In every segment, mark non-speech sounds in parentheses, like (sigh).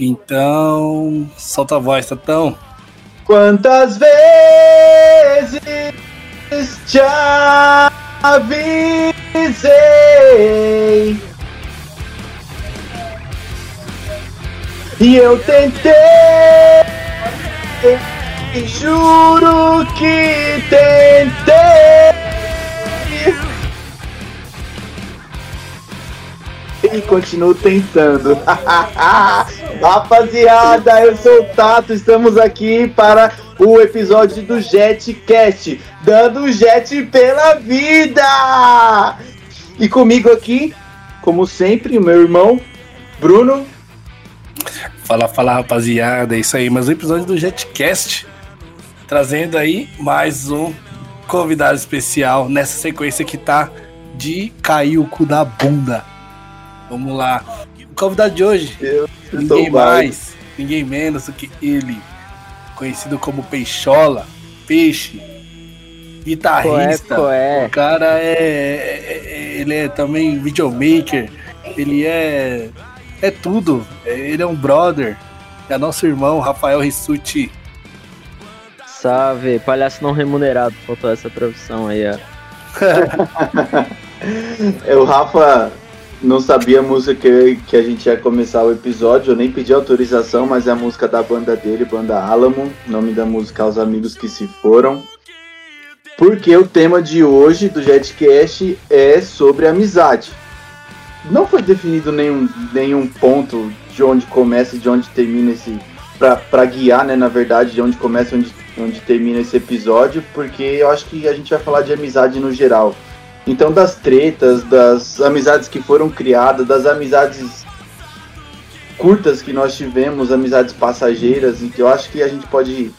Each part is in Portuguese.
Então, solta a voz, Tatão. Quantas vezes te avisei e eu tentei, juro que tentei. E continuo tentando. (laughs) Rapaziada, eu sou o Tato, estamos aqui para o episódio do JetCast, dando jet pela vida! E comigo aqui, como sempre, o meu irmão, Bruno. Fala, fala rapaziada, é isso aí, mais um episódio do JetCast, trazendo aí mais um convidado especial nessa sequência que tá de cair o cu da bunda. Vamos lá. O convidado de hoje, Eu ninguém mais, ninguém menos do que ele, conhecido como Peixola, Peixe, guitarrista. Coé, O cara é, é- é- Ele é também videomaker. Ele é. É tudo. É- Ele é um brother. É nosso irmão, Rafael Rissuti. Salve, palhaço não remunerado, faltou essa profissão aí, ó. (laughs) É, o Rafa não sabia a música que, que a gente ia começar o episódio, eu nem pedi autorização, mas é a música da banda dele, banda Alamo, nome da música Aos Amigos Que Se Foram. Porque o tema de hoje do Jetcast é sobre amizade. Não foi definido nenhum, nenhum ponto de onde começa e de onde termina esse. Pra guiar, né, na verdade, de onde começa e onde, onde termina esse episódio, porque eu acho que a gente vai falar de amizade no geral. Então, das tretas, das amizades que foram criadas, das amizades curtas que nós tivemos, amizades passageiras, e que eu acho que a gente pode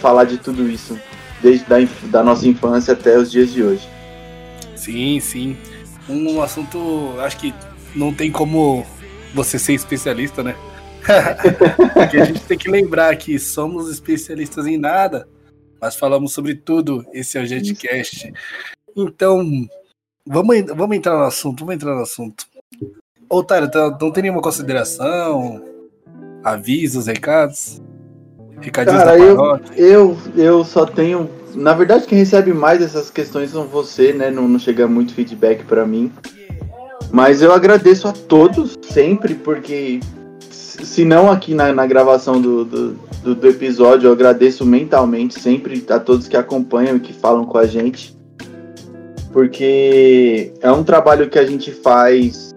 falar de tudo isso, desde da, da nossa infância até os dias de hoje. Sim, sim. Um assunto, acho que não tem como você ser especialista, né? (laughs) Porque a gente tem que lembrar que somos especialistas em nada, mas falamos sobre tudo. Esse é o JetCast. Então, vamos, vamos entrar no assunto, vamos entrar no assunto. Ô, Tário, tá- não tem nenhuma consideração? Avisos, recados? Recadinhos Cara, eu, eu, eu só tenho. Na verdade, quem recebe mais essas questões são você, né? Não, não chega muito feedback pra mim. Mas eu agradeço a todos sempre, porque se se não aqui na, na gravação do, do, do- do episódio, eu agradeço mentalmente sempre a todos que acompanham e que falam com a gente. Porque é um trabalho que a gente faz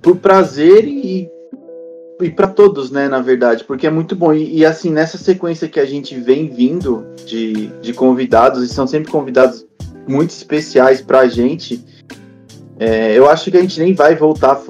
por prazer e e para todos, né, na verdade, porque é muito bom. E, e, assim, nessa sequência que a gente vem vindo de, de convidados, e são sempre convidados muito especiais pra gente, é, eu acho que a gente nem vai voltar.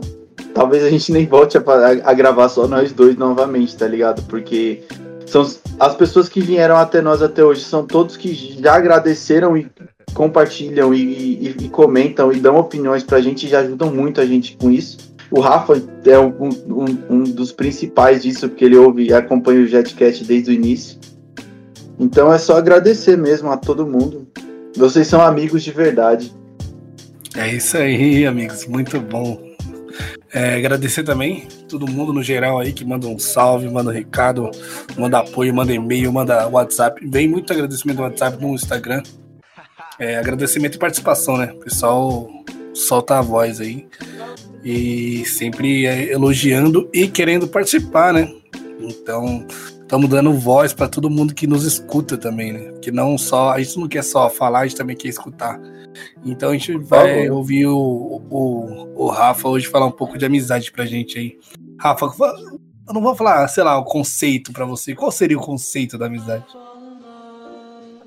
Talvez a gente nem volte a, fa- a gravar só nós dois novamente, tá ligado? Porque são as pessoas que vieram até nós até hoje, são todos que já agradeceram e compartilham e, e- e comentam e dão opiniões pra gente e já ajudam muito a gente com isso. O Rafa é um, um- um dos principais disso, porque ele ouve e acompanha o Jetcast desde o início. Então é só agradecer mesmo a todo mundo. Vocês são amigos de verdade. É isso aí, (laughs) amigos. Muito bom. É, agradecer também todo mundo no geral aí que manda um salve, manda um recado, manda apoio, manda e-mail, manda WhatsApp. Vem muito agradecimento no WhatsApp, no Instagram. É, agradecimento e participação, né? O pessoal solta a voz aí. E sempre é, elogiando e querendo participar, né? Então, estamos dando voz para todo mundo que nos escuta também, né? Que não só, a gente não quer só falar, a gente também quer escutar. Então a gente vai ouvir o, o, o Rafa hoje falar um pouco de amizade pra gente aí. Rafa, fa- eu não vou falar, sei lá, o conceito pra você. Qual seria o conceito da amizade?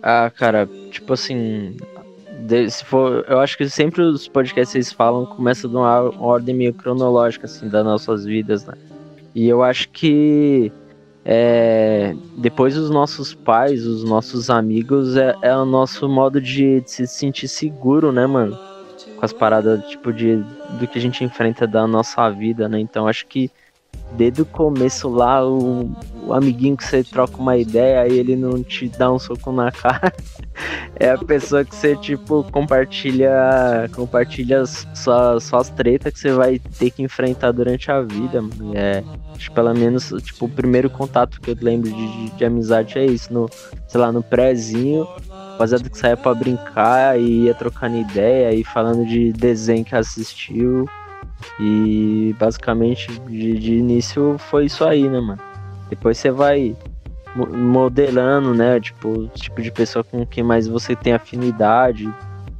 Ah, cara, tipo assim, se for, eu acho que sempre os podcasts que vocês falam começam de uma ordem meio cronológica, assim, das nossas vidas, né? E eu acho que é, depois os nossos pais, os nossos amigos, é, é o nosso modo de, de se sentir seguro, né, mano? Com as paradas, tipo, de, do que a gente enfrenta da nossa vida, né? Então acho que desde o começo lá, o, o amiguinho que você troca uma ideia e ele não te dá um soco na (laughs) cara. é a pessoa que você, tipo, compartilha compartilha suas, suas tretas que você vai ter que enfrentar durante a vida. É, acho, pelo menos, tipo, o primeiro contato que eu lembro de, de, de amizade é isso, no, sei lá, no prézinho. Rapaziada que saia pra brincar e ia trocando ideia e falando de desenho que assistiu. E basicamente de, de início foi isso aí, né, mano? Depois você vai modelando, né? Tipo, o tipo de pessoa com quem mais você tem afinidade,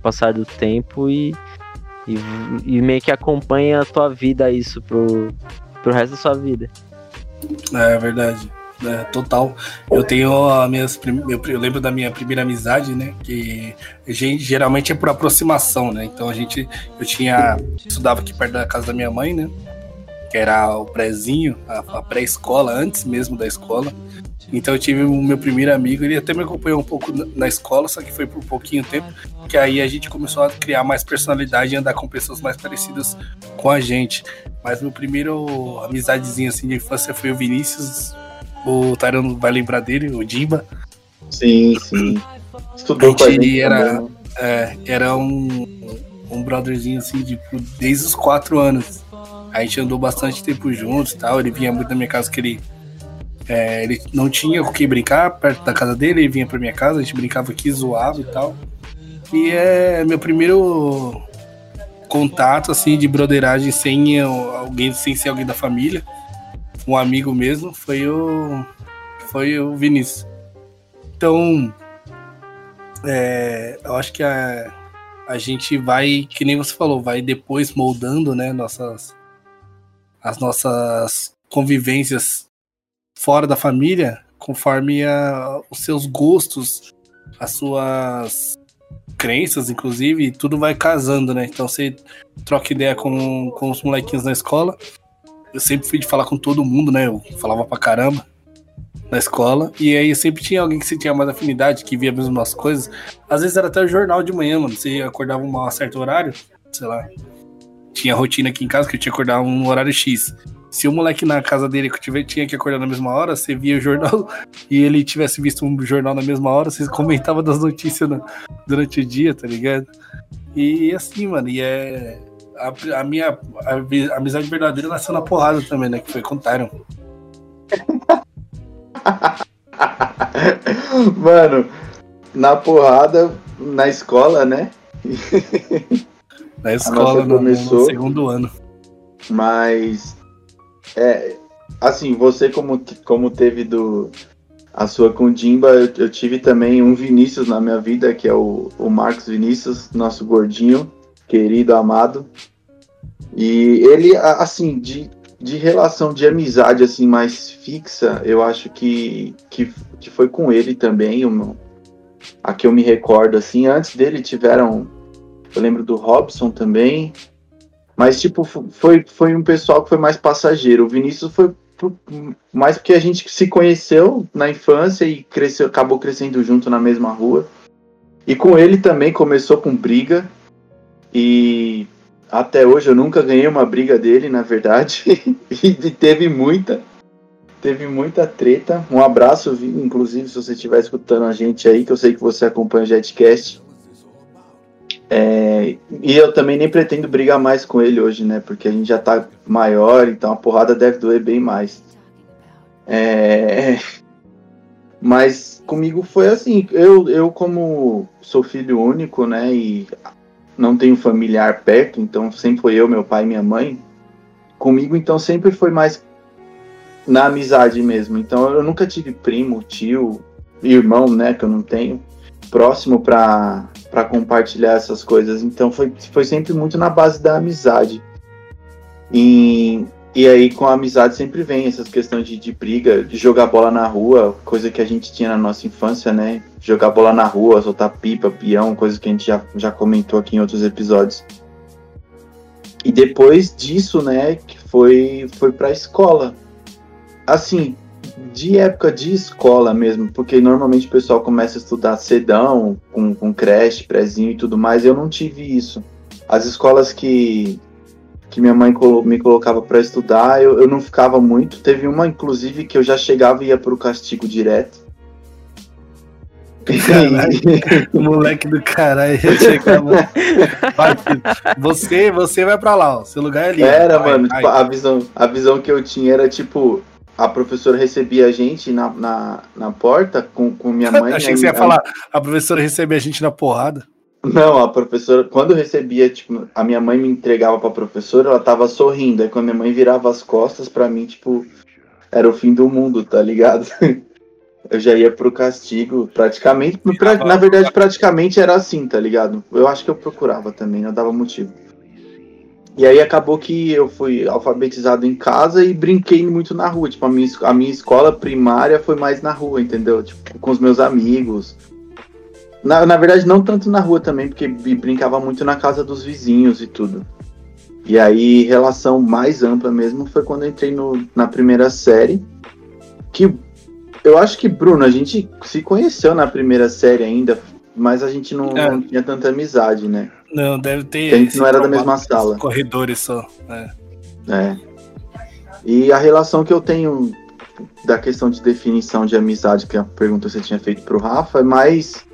passar do tempo e, e, e, meio que acompanha a tua vida isso pro, pro resto da sua vida. É verdade né, total. Eu tenho as minhas. Eu lembro da minha primeira amizade, né? Que gente, geralmente é por aproximação, né? Então a gente. Eu tinha. Estudava aqui perto da casa da minha mãe, né? Que era o prézinho, a, a pré-escola, antes mesmo da escola. Então eu tive o meu primeiro amigo, ele até me acompanhou um pouco na escola, só que foi por um pouquinho tempo, que aí a gente começou a criar mais personalidade e andar com pessoas mais parecidas com a gente. Mas meu primeiro amizadezinho assim de infância foi o Vinícius, o Tyrone vai lembrar dele, o Dimba. Sim, sim. Estudou a gente, era, é, era um, um brotherzinho assim, tipo, desde os quatro anos. A gente andou bastante tempo juntos e tal. Ele vinha muito na minha casa que ele. É, ele não tinha com quem brincar perto da casa dele, ele vinha pra minha casa, a gente brincava aqui, zoava e tal. E é meu primeiro contato assim de broderagem sem alguém, sem ser alguém da família um amigo mesmo, foi o foi o Vinícius. Então, é, eu acho que a, a gente vai, que nem você falou, vai depois moldando, né, nossas as nossas convivências fora da família, conforme a, os seus gostos, as suas crenças, inclusive, tudo vai casando, né? Então você troca ideia com, com os molequinhos na escola, eu sempre fui de falar com todo mundo, né? Eu falava pra caramba na escola. E aí sempre tinha alguém que você tinha mais afinidade, que via as mesmas coisas. Às vezes era até o jornal de manhã, mano. Você acordava um certo horário, sei lá. Tinha rotina aqui em casa que eu tinha que acordar um horário X. Se o moleque na casa dele que tiver, tinha que acordar na mesma hora, você via o jornal (laughs) e ele tivesse visto um jornal na mesma hora, você comentava das notícias no, durante o dia, tá ligado? E assim, mano, e é a, a minha a, a amizade verdadeira nasceu na porrada também, né? Que foi com o Tyron. (laughs) Mano, na porrada, na escola, né? Na escola, no, começou, no segundo ano. Mas, é, assim, você como, como teve do a sua com Dimba, eu, eu, tive também um Vinícius na minha vida, que é o, o Marcos Vinícius, nosso gordinho, querido, amado. E ele, assim, de, de relação de amizade assim mais fixa, eu acho que, que, que foi com ele também, o a que eu me recordo assim. Antes dele tiveram, eu lembro do Robson também, mas tipo foi, foi um pessoal que foi mais passageiro. O Vinícius foi mais porque a gente se conheceu na infância e cresceu, acabou crescendo junto na mesma rua. E com ele também começou com briga e até hoje eu nunca ganhei uma briga dele, na verdade. (laughs) e teve muita. Teve muita treta. Um abraço, inclusive, se você estiver escutando a gente aí, que eu sei que você acompanha o Jetcast. É, e eu também nem pretendo brigar mais com ele hoje, né? Porque a gente já tá maior, então a porrada deve doer bem mais. É, mas comigo foi assim, eu, eu como sou filho único, né? E não tenho familiar perto, então sempre foi eu, meu pai e minha mãe. Comigo, então, sempre foi mais na amizade mesmo. Então, eu nunca tive primo, tio, irmão, né, que eu não tenho, próximo para compartilhar essas coisas. Então, foi, foi sempre muito na base da amizade. E e aí, com a amizade, sempre vem essas questões de, de briga, de jogar bola na rua, coisa que a gente tinha na nossa infância, né? Jogar bola na rua, soltar pipa, peão, coisa que a gente já, já comentou aqui em outros episódios. E depois disso, né, que foi, foi pra escola. Assim, de época de escola mesmo, porque normalmente o pessoal começa a estudar cedão, com, com creche, prezinho e tudo mais, eu não tive isso. As escolas que, que minha mãe me colocava para estudar, eu, eu não ficava muito. Teve uma, inclusive, que eu já chegava e ia pro castigo direto. Caralho, (laughs) moleque do caralho, chegava. você, você vai pra lá, ó. Seu lugar é ali. Era, vai, mano, vai. Tipo, a, visão, a visão que eu tinha era tipo. A professora recebia a gente na, na, na porta com, com minha (laughs) mãe. Achei que você ia falar, a professora recebia a gente na porrada. Não, a professora, quando eu recebia, tipo, a minha mãe me entregava pra professora, ela tava sorrindo. Aí quando minha mãe virava as costas pra mim, tipo, era o fim do mundo, tá ligado? (laughs) Eu já ia pro castigo, praticamente. Pra, na verdade, praticamente era assim, tá ligado? Eu acho que eu procurava também, não dava motivo. E aí acabou que eu fui alfabetizado em casa e brinquei muito na rua. Tipo, a minha, a minha escola primária foi mais na rua, entendeu? Tipo, com os meus amigos. Na, na verdade, não tanto na rua também, porque brincava muito na casa dos vizinhos e tudo. E aí, relação mais ampla mesmo foi quando eu entrei no, na primeira série. Que eu acho que, Bruno, a gente se conheceu na primeira série ainda, mas a gente não, é. não tinha tanta amizade, né? Não, deve ter. A gente não era da mesma sala. Corredores só. É. é. E a relação que eu tenho da questão de definição de amizade, que a pergunta você tinha feito pro Rafa, é mais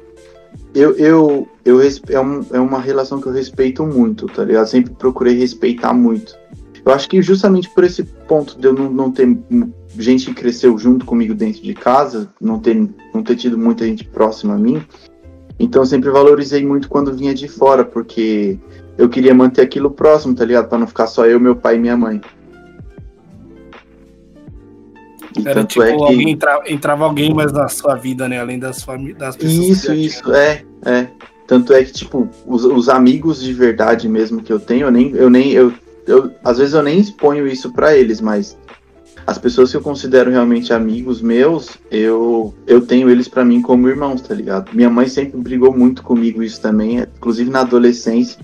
eu, eu, eu é, um, é uma relação que eu respeito muito, tá ligado? Sempre procurei respeitar muito. Eu acho que justamente por esse ponto de eu não, não ter gente que cresceu junto comigo dentro de casa, não ter, não ter tido muita gente próxima a mim, então eu sempre valorizei muito quando vinha de fora, porque eu queria manter aquilo próximo, tá ligado? Pra não ficar só eu, meu pai e minha mãe. E Era tipo, é que... alguém entra, entrava alguém mais na sua vida, né? Além das, das pessoas. Isso, isso, é, é. Tanto é que, tipo, os, os, amigos de verdade mesmo que eu tenho, eu nem, eu nem, eu, eu às vezes eu nem exponho isso para eles, mas as pessoas que eu considero realmente amigos meus, eu, eu tenho eles para mim como irmãos, tá ligado? Minha mãe sempre brigou muito comigo isso também, inclusive na adolescência,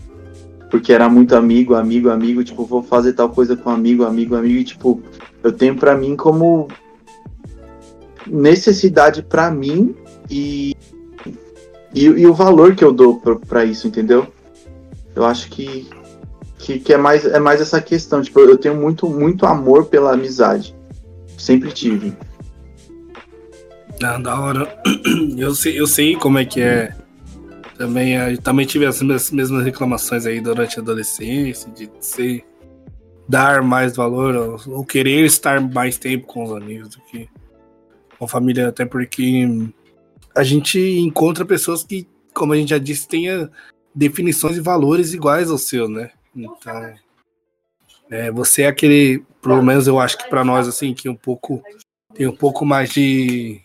porque era muito amigo, amigo, amigo, tipo, vou fazer tal coisa com amigo, amigo, amigo, e tipo, eu tenho para mim como necessidade para mim e, e, e, o valor que eu dou para isso, entendeu? Eu acho que, que, que, é, mais, é mais essa questão. Tipo, eu tenho muito, muito amor pela amizade. Sempre tive. Ah, da hora. (clears throat) Eu sei, eu sei como é que é. Também, eu também tive as mesmas reclamações aí durante a adolescência, de ser dar mais valor ou querer estar mais tempo com os amigos do que com a família, até porque a gente encontra pessoas que, como a gente já disse, tenha definições e valores iguais ao seu, né? Então, é, você é aquele, pelo menos eu acho que para nós assim, que um pouco tem um pouco mais de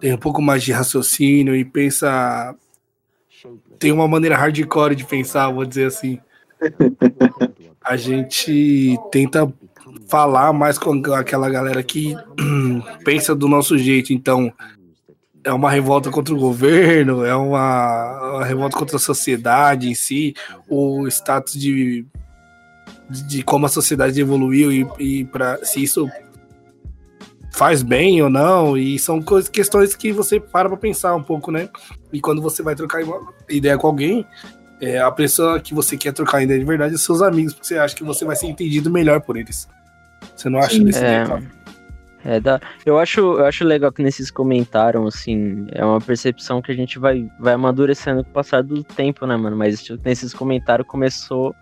tem um pouco mais de raciocínio e pensa tem uma maneira hardcore de pensar, vou dizer assim. (laughs) A gente tenta falar mais com aquela galera que (clears throat) pensa do nosso jeito. Então, é uma revolta contra o governo, é uma, uma revolta contra a sociedade em si, o status de, de como a sociedade evoluiu e, e para se isso faz bem ou não, e são coisas, questões que você para pra pensar um pouco, né? E quando você vai trocar ideia com alguém, é, a pessoa que você quer trocar ideia de verdade é seus amigos, porque você acha que você vai ser entendido melhor por eles. Você não acha desse é, é da, eu acho, eu acho legal que nesses comentaram assim, é uma percepção que a gente vai, vai amadurecendo com o passar do tempo, né, mano? Mas tipo, nesses comentários começou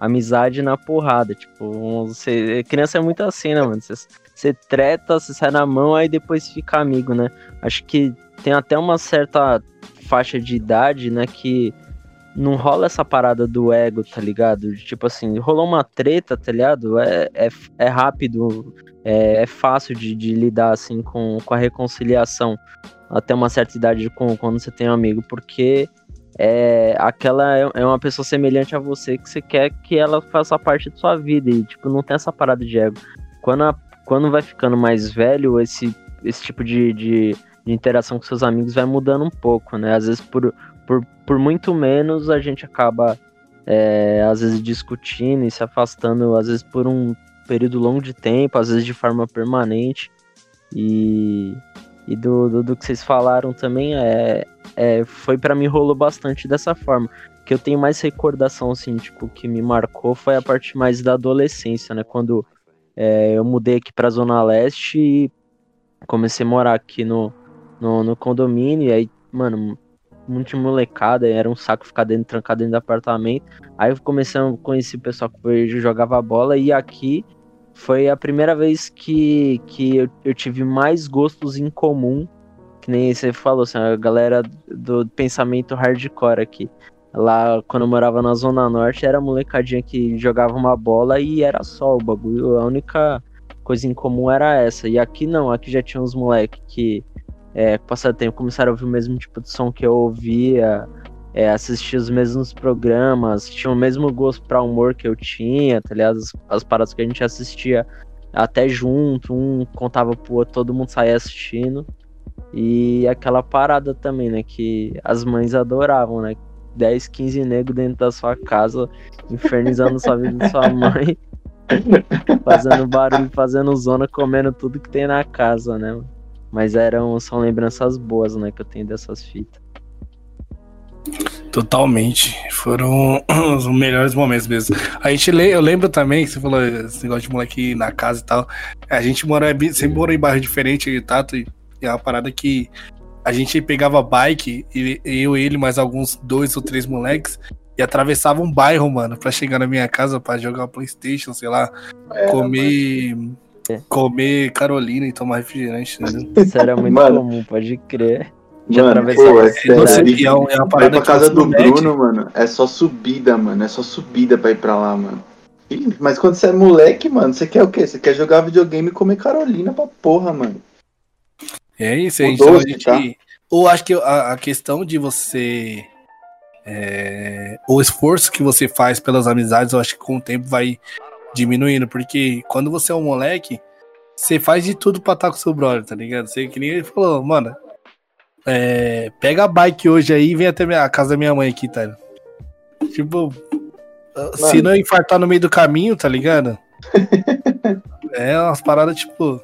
amizade na porrada, tipo, você, criança é muito assim, né, mano? Você, você treta, você sai na mão, aí depois fica amigo, né? Acho que tem até uma certa faixa de idade, né, que não rola essa parada do ego, tá ligado? Tipo assim, rolou uma treta, tá ligado? É, é, é rápido, é, é fácil de, de, lidar, assim, com, com a reconciliação até uma certa idade com, quando você tem um amigo, porque é, aquela é, é uma pessoa semelhante a você que você quer que ela faça parte da sua vida e, tipo, não tem essa parada de ego. Quando, a, quando vai ficando mais velho, esse, esse tipo de, de, de interação com seus amigos vai mudando um pouco, né? Às vezes por por, por muito menos a gente acaba, é, às vezes, discutindo e se afastando, às vezes, por um período longo de tempo, às vezes de forma permanente. E, e do, do, do que vocês falaram também, é, é foi para mim rolou bastante dessa forma. que eu tenho mais recordação, assim, tipo, que me marcou foi a parte mais da adolescência, né? Quando é, eu mudei aqui pra Zona Leste e comecei a morar aqui no, no, no condomínio, e aí, mano, muito molecada, era um saco ficar dentro, trancado dentro do apartamento. Aí eu comecei a conhecer o pessoal que jogava bola, e aqui foi a primeira vez que, que eu, eu tive mais gostos em comum, que nem você falou, assim, a galera do pensamento hardcore aqui. Lá, quando eu morava na Zona Norte, era molecadinha que jogava uma bola e era só o bagulho. A única coisa em comum era essa. E aqui não, aqui já tinha uns moleques que, é, com o passar do tempo, começaram a ouvir o mesmo tipo de som que eu ouvia, é, assistia os mesmos programas, tinha o mesmo gosto pra humor que eu tinha, tá ligado? As, as paradas que a gente assistia até junto, um contava pro outro, todo mundo saía assistindo. E aquela parada também, né? Que as mães adoravam, né? 10, 15 negros dentro da sua casa, infernizando sua vida de sua (laughs) mãe, fazendo barulho, fazendo zona, comendo tudo que tem na casa, né? Mas eram, são lembranças boas, né? Que eu tenho dessas fitas. Totalmente. Foram (clears throat) os melhores momentos mesmo. A gente lê, eu lembro também que você falou esse negócio de moleque na casa e tal. A gente mora, sempre morou em bairro diferente e tato, e é uma parada que a gente pegava bike, e eu, ele, mais alguns dois ou três moleques, e atravessava um bairro, mano, pra chegar na minha casa pra jogar Playstation, sei lá, é, comer. Comer Carolina e tomar refrigerante, entendeu? (laughs) Isso era muito mano, comum, pode crer. Já mano, pô, é sério. é, é uma parada ir pra casa do Bruno, mano, é só subida, mano. É só subida pra ir pra lá, mano. mas quando você é moleque, mano, você quer o quê? Você quer jogar videogame e comer Carolina pra porra, mano. É isso, aí. Então, a gente. Tá? Ou acho que a, a questão de você. É, o esforço que você faz pelas amizades, eu acho que com o tempo vai diminuindo. Porque quando você é um moleque, você faz de tudo pra estar com seu brother, tá ligado? Você que nem ele falou, mano, é, pega a bike hoje aí e vem até a casa da minha mãe aqui, tá? Tipo, Mano. se não infartar no meio do caminho, tá ligado? (laughs) é umas paradas, tipo.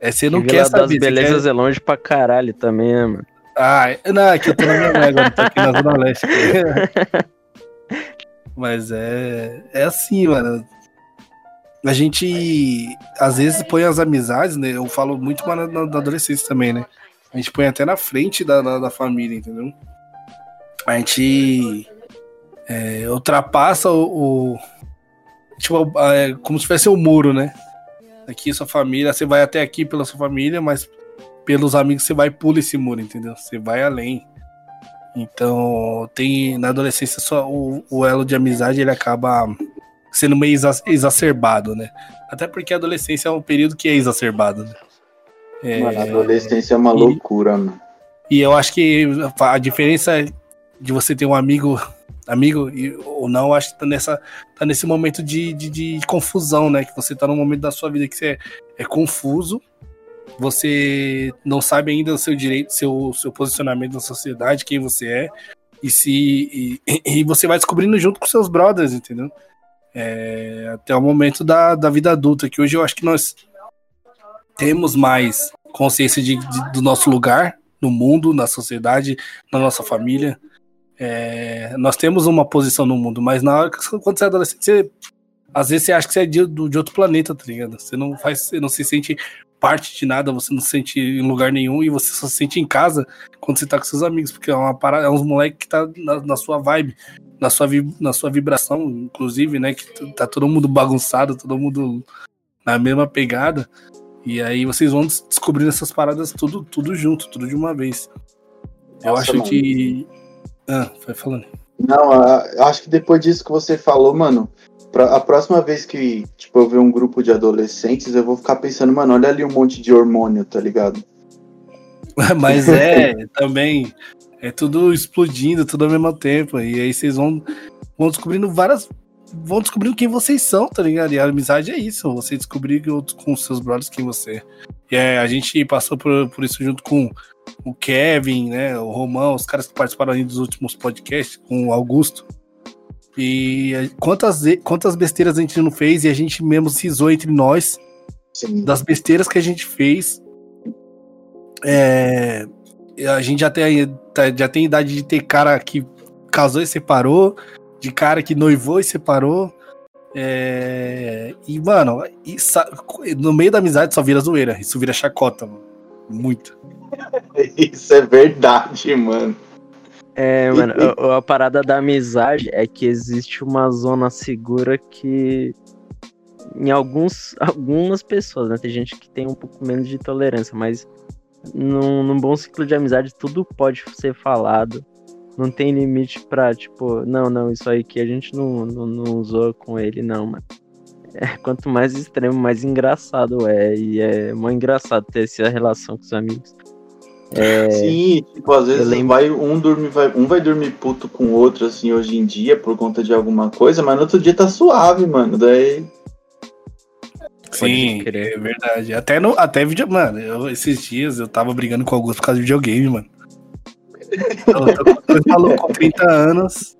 É, você não quer saber. das belezas quer... é longe pra caralho também, né, mano? Ah, não, é que eu tô na minha mãe agora, tô aqui na Zona Leste. (laughs) Mas é, é assim, mano. A gente às vezes põe as amizades, né? Eu falo muito na, na adolescência também, né? A gente põe até na frente da, da, da família, entendeu? A gente é, ultrapassa o, o tipo, é, como se tivesse um muro, né? Aqui sua família, você vai até aqui pela sua família, mas pelos amigos você vai e pula esse muro, entendeu? Você vai além. Então, tem na adolescência só o, o elo de amizade ele acaba sendo meio exacerbado, né? Até porque a adolescência é um período que é exacerbado, né? É, mano, a adolescência é uma e, loucura, mano. E eu acho que a diferença de você ter um amigo, amigo ou não, acho que tá, nessa, tá nesse momento de, de, de, confusão, né? Que você tá num momento da sua vida que você é, é confuso, você não sabe ainda o seu direito, seu, seu posicionamento na sociedade, quem você é, e se e, (laughs) e você vai descobrindo junto com seus brothers, entendeu? É, até o momento da, da vida adulta, que hoje eu acho que nós temos mais consciência de, de, do nosso lugar no mundo, na sociedade, na nossa família. É, nós temos uma posição no mundo, mas na hora que quando você é adolescente, você, às vezes você acha que você é de, de outro planeta, tá ligado? Você não faz, você não se sente parte de nada, você não se sente em lugar nenhum e você só se sente em casa quando você tá com seus amigos, porque é uma parada, é uns moleque que tá na, na, sua vibe, na sua, na sua vibração, inclusive, né? Que tá todo mundo bagunçado, todo mundo na mesma pegada. E aí vocês vão descobrindo essas paradas tudo, tudo junto, tudo de uma vez. Eu Nossa, acho mano. que. Ah, vai falando. Não, eu acho que depois disso que você falou, mano, pra, a próxima vez que tipo, eu ver um grupo de adolescentes, eu vou ficar pensando, mano, olha ali um monte de hormônio, tá ligado? (laughs) Mas é, (laughs) também. É tudo explodindo, tudo ao mesmo tempo. E aí vocês vão, vão descobrindo várias vão descobrindo quem vocês são, tá ligado? E a amizade é isso, você descobrir com seus brothers quem você é. E é, a gente passou por, por isso junto com o Kevin, né, o Romão, os caras que participaram aí dos últimos podcasts, com o Augusto. E quantas, quantas besteiras a gente não fez e a gente mesmo cisou entre nós Sim. das besteiras que a gente fez. É, a gente já tem, já tem idade de ter cara que casou e separou, de cara que noivou e separou. É... E, mano, no meio da amizade só vira zoeira. Isso vira chacota, mano. Muito. (laughs) Isso é verdade, mano. É, mano, a, a, parada da amizade é que existe uma zona segura que em alguns, algumas pessoas, né? Tem gente que tem um pouco menos de tolerância, mas num, num bom ciclo de amizade tudo pode ser falado. Não tem limite pra, tipo, não, não, isso aí que a gente não, não, não usou com ele, não, mano. É, quanto mais extremo, mais engraçado é. E é muito engraçado ter essa relação com os amigos. É, Sim, tipo, às vezes lembro... vai, um, dorme, vai, um vai dormir puto com o outro, assim, hoje em dia, por conta de alguma coisa, mas no outro dia tá suave, mano. Daí. Sim, é verdade. Até, no, até vídeo. Mano, eu, esses dias eu tava brigando com alguns por causa de videogame, mano. Eu (laughs) falou com 30 anos,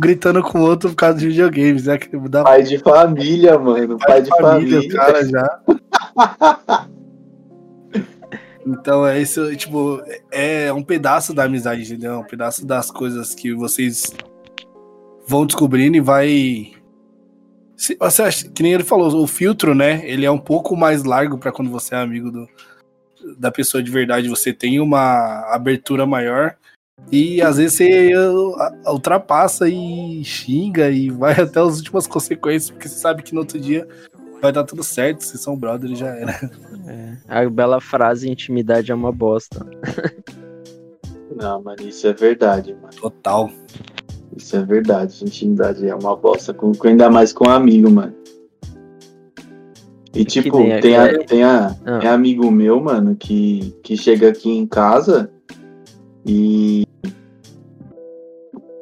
gritando com o outro por causa de videogames, né? Que dá... Pai de família, mano. Pai, pai de, de família, família. cara já. Então é isso, tipo, é um pedaço da amizade, entendeu? É um pedaço das coisas que vocês vão descobrindo e vai. Você acha, que nem ele falou, o filtro, né? Ele é um pouco mais largo para quando você é amigo do, da pessoa de verdade. Você tem uma abertura maior e às vezes você ultrapassa e xinga e vai (laughs) até as últimas consequências, porque você sabe que no outro dia vai dar tudo certo, se são brothers já era. (laughs) É, a bela frase, intimidade é uma bosta. Não, mano, isso é verdade, mano. Total. Isso é verdade, intimidade é uma bosta, com, ainda mais com um amigo, mano. E é tipo, tem, tem, a, tem, a, ah. tem amigo meu, mano, que, que chega aqui em casa e.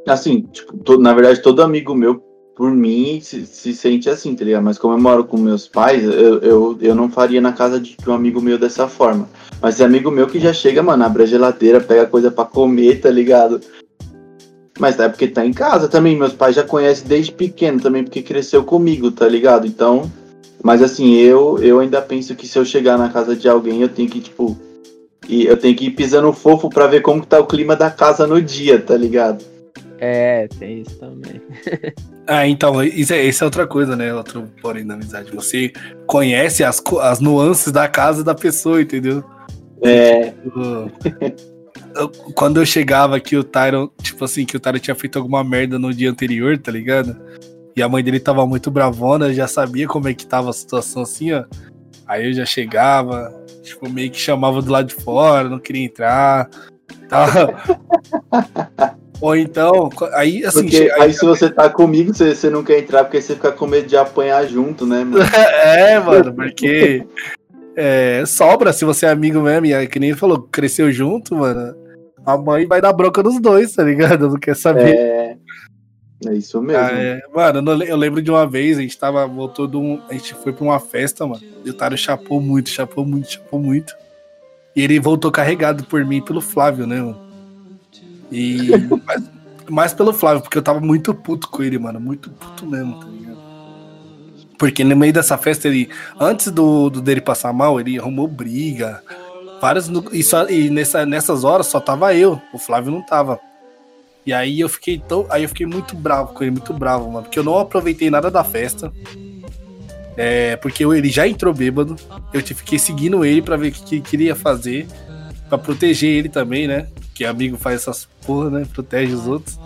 Assim, tipo, todo, na verdade, todo amigo meu por mim, se, se, sente assim, tá ligado? Mas como eu moro com meus pais, eu, eu, eu não faria na casa de um amigo meu dessa forma. Mas é amigo meu que já chega, mano, abre a geladeira, pega coisa para comer, tá ligado? Mas é porque tá em casa também. Meus pais já conhecem desde pequeno também, porque cresceu comigo, tá ligado? Então. Mas assim, eu, eu ainda penso que se eu chegar na casa de alguém, eu tenho que, tipo. Eu tenho que ir pisando fofo pra ver como que tá o clima da casa no dia, tá ligado? É, tem isso também. ah, (laughs) então, isso é, isso é outra coisa, né? Outro porém da amizade. Você conhece as, as nuances da casa da pessoa, entendeu? É. Tipo, eu, quando eu chegava aqui, o Tyron, tipo assim, que o Tyron tinha feito alguma merda no dia anterior, tá ligado? E a mãe dele tava muito bravona, já sabia como é que tava a situação assim, ó. Aí eu já chegava, tipo, meio que chamava do lado de fora, não queria entrar. Tava... (laughs) Ou então, aí assim. Porque, aí, aí, se você tá comigo, você, você não quer entrar porque você fica com medo de apanhar junto, né, mano? (laughs) é, mano, porque é, sobra se você é amigo mesmo, e que nem ele falou, cresceu junto, mano. A mãe vai dar bronca nos dois, tá ligado? Não quer saber. É. É isso mesmo. Ah, é. Mano, eu lembro de uma vez, a gente tava, voltou de um. A gente foi pra uma festa, mano. E o Taro chapou muito, chapou muito, chapou muito. E ele voltou carregado por mim pelo Flávio, né, mano? E (laughs) mais, mais, pelo Flávio, porque eu tava muito puto com ele, mano. Muito puto mesmo, tá ligado? Porque no meio dessa festa, ele. Antes do, do dele passar mal, ele arrumou briga. Várias. E, só, e nessa, nessas horas só tava eu. O Flávio não tava. E aí eu fiquei tão. Aí eu fiquei muito bravo com ele, muito bravo, mano. Porque eu não aproveitei nada da festa. É, porque ele já entrou bêbado. Eu fiquei seguindo ele para ver o que, que ele queria fazer. para proteger ele também, né? que amigo faz essas porra, né? Protege os outros.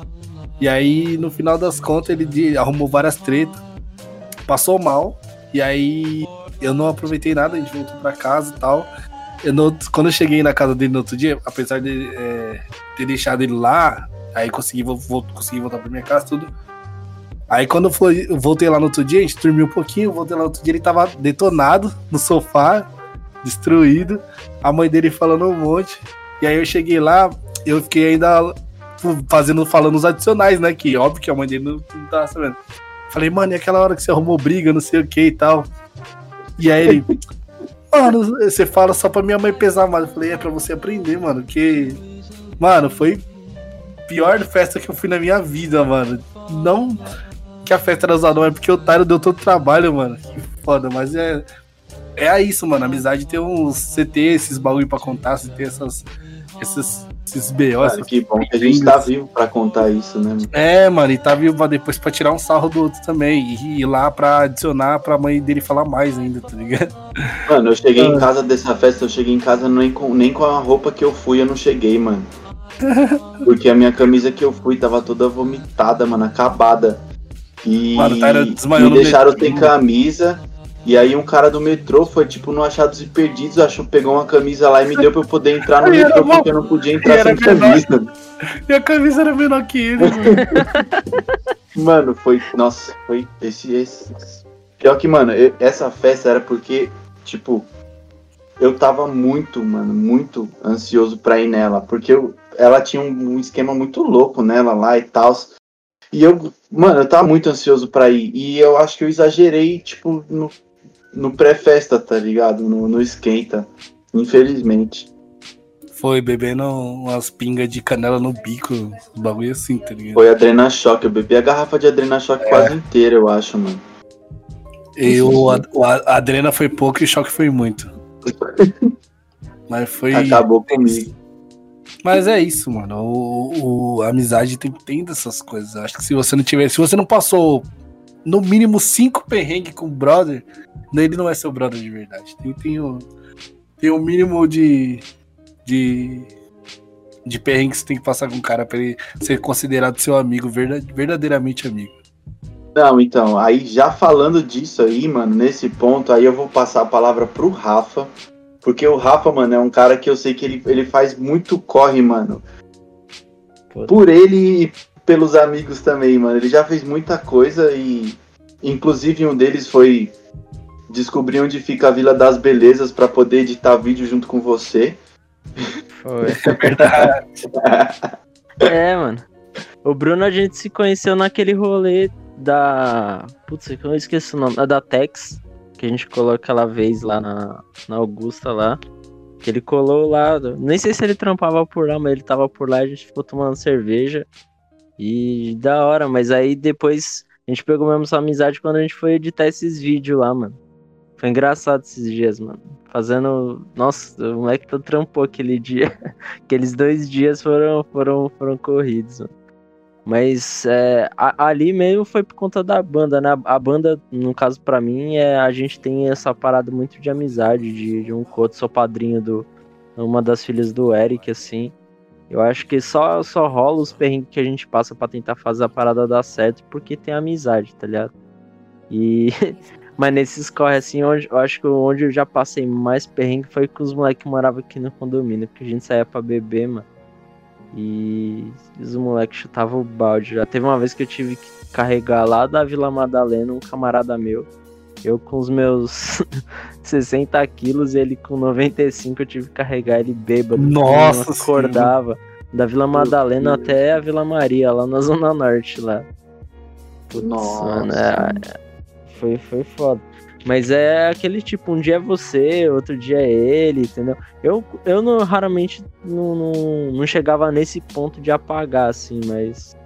E aí, no final das contas, ele arrumou várias tretas, passou mal, e aí eu não aproveitei nada, a gente voltou pra casa e tal. Eu quando eu cheguei na casa dele no outro dia, apesar de é, ter deixado ele lá, aí consegui, vou, consegui voltar pra minha casa tudo. Aí quando eu, foi, eu voltei lá no outro dia, a gente dormiu um pouquinho, voltei lá no outro dia, ele tava detonado no sofá, destruído. A mãe dele falando um monte. E aí eu cheguei lá, eu fiquei ainda fazendo, falando os adicionais, né? Que óbvio que a mãe dele não, não tava sabendo. Falei, mano, e aquela hora que você arrumou briga, não sei o que e tal. E aí ele, mano, você fala só pra minha mãe pesar mais. Eu falei, é pra você aprender, mano, que. Mano, foi pior festa que eu fui na minha vida, mano. Não que a festa era zoada, é porque o Tyro deu todo trabalho, mano. Que foda, mas é. É isso, mano. Amizade tem uns. Você ter esses bagulho pra contar, você ter essas esses esses B.O. Cara, que bom que a gente tá vivo pra contar isso, né? Mano? É, mano, e tá vivo pra depois pra tirar um sarro do outro também. E ir lá pra adicionar pra mãe dele falar mais ainda, tá ligado? Mano, eu cheguei em casa dessa festa, eu cheguei em casa nem com, nem com a roupa que eu fui, eu não cheguei, mano. (laughs) Porque a minha camisa que eu fui tava toda vomitada, mano, acabada. E Mano, tá, me deixaram sem camisa. E aí um cara do metrô foi tipo no Achados e Perdidos, achou, pegou uma camisa lá e me deu pra eu poder entrar no metrô bom. porque eu não podia entrar sem camisa. E a camisa era menor que ele, mano. (laughs) Mano, foi. Nossa, foi esse. esse... Pior que, mano, eu- essa festa era porque, tipo, eu tava muito, mano, muito ansioso pra ir nela. Porque eu, ela tinha um, um esquema muito louco nela lá e tal. E eu, mano, eu tava muito ansioso pra ir. E eu acho que eu exagerei, tipo, no, no pré-festa, tá ligado? No, no esquenta. Infelizmente. Foi bebendo umas pingas de canela no bico, um bagulho assim, tá ligado? Foi Adrena Choque. Eu bebi a garrafa de Adrena Choque quase inteira, eu acho, mano. Eu, a, o- a adrena foi pouco e o choque foi muito. (laughs) Mas foi. Acabou comigo. Mas é isso, mano. O, o- a amizade tem, tem dessas coisas. Acho que se você não tiver. Se você não passou no mínimo cinco perrengues com o brother, ele não é seu brother de verdade. Tem, tem, o, tem o mínimo de. de. de perrengue que você tem que passar com o cara pra ele ser considerado seu amigo, verda- verdadeiramente amigo. Não, então, aí já falando disso aí, mano, nesse ponto, aí eu vou passar a palavra pro Rafa. Porque o Rafa, mano, é um cara que eu sei que ele, ele faz muito corre, mano. Por ele e pelos amigos também, mano. Ele já fez muita coisa e. Inclusive um deles foi descobrir onde fica a Vila das Belezas pra poder editar vídeo junto com você. Foi. É verdade. (laughs) É, mano. O Bruno a gente se conheceu naquele rolê da. Putz, eu esqueci o nome. A da Tex. Que a gente colou aquela vez lá na, na Augusta lá. Que ele colou lá. Nem sei se ele trampava por lá, mas ele tava por lá, a gente ficou tomando cerveja. E da hora, mas aí depois a gente pegou mesmo essa amizade quando a gente foi editar esses vídeos lá, mano. Foi engraçado esses dias, mano. Fazendo. Nossa, o moleque tá trampou aquele dia. (laughs) Aqueles dois dias foram, foram, foram corridos, mano. Mas é, a- ali mesmo foi por conta da banda, né? A banda, no caso pra mim, é, a gente tem essa parada muito de amizade, de, de um com o outro. Sou padrinho do uma das filhas do Eric, assim. Eu acho que só, só rola os perrengues que a gente passa pra tentar fazer a parada dar certo porque tem amizade, tá ligado? E. (laughs) Mas nesses corre assim, onde, eu acho que onde eu já passei mais perrengue foi com os moleques que moravam aqui no condomínio, porque a gente saía pra beber, mano. E os moleques chutavam o balde. Já teve uma vez que eu tive que carregar lá da Vila Madalena um camarada meu. Eu com os meus (laughs) 60 quilos e ele com 95 eu tive que carregar ele bêbado. Nossa ele não acordava. Da Vila Madalena até a Vila Maria, lá na Zona Norte lá. Putz, Nossa. mano, é- foi, foi foda. Mas é aquele tipo, um dia é você, outro dia é ele, entendeu? Eu, eu não, raramente não, não, não chegava nesse ponto de apagar, assim, mas.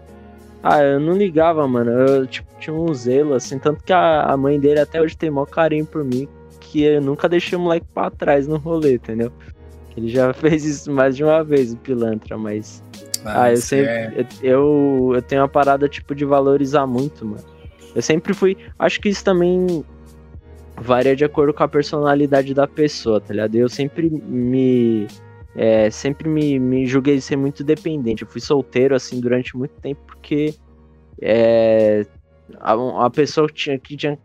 Ah, eu não ligava, mano. Eu tipo, tinha um zelo, assim, tanto que a, a mãe dele até hoje tem maior carinho por mim, que eu nunca deixei o moleque pra trás no rolê, entendeu? Ele já (laughs) fez isso mais de uma vez, o pilantra, mas. Ah, eu Mas sempre. é- Eu, eu, eu tenho uma parada, tipo, de valorizar muito, mano. Eu sempre fui. Acho que isso também varia de acordo com a personalidade da pessoa, tá ligado? Eu sempre me. é, sempre me, me julguei de ser muito dependente. Eu fui solteiro, assim, durante muito tempo, porque. É, a, a pessoa que tinha, que, tinha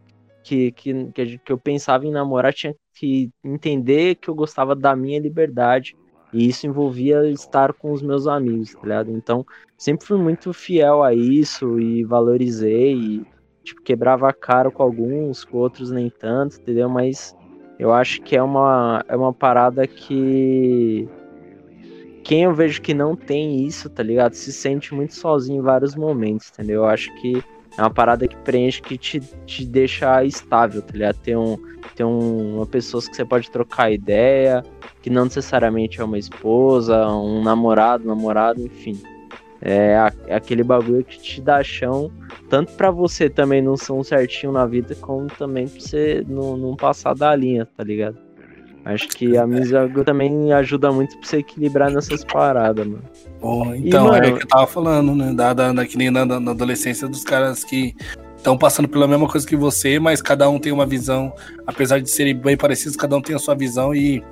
que, que, que, eu pensava em namorar tinha que entender que eu gostava da minha liberdade. E isso envolvia estar com os meus amigos, tá ligado? Então, sempre fui muito fiel a isso e valorizei. E, tipo, quebrava a cara com alguns, com outros nem tanto, entendeu? Mas eu acho que é uma, é uma parada que. Quem eu vejo que não tem isso, tá ligado? Se sente muito sozinho em vários momentos, entendeu? Eu acho que é uma parada que preenche, que te, te deixa estável, tá ligado? Ter, um, ter um, uma pessoa que você pode trocar ideia, que não necessariamente é uma esposa, um namorado, namorado, enfim. É, a- é aquele bagulho que te dá chão, tanto pra você também não ser um certinho na vida, como também pra você não, não passar da linha, tá ligado? Acho que a amizade também ajuda muito pra você equilibrar nessas paradas, mano. Então, e, mano, é o que eu tava falando, né? Da, da, da que nem na, na adolescência dos caras que estão passando pela mesma coisa que você, mas cada um tem uma visão, apesar de serem bem parecidos, cada um tem a sua visão e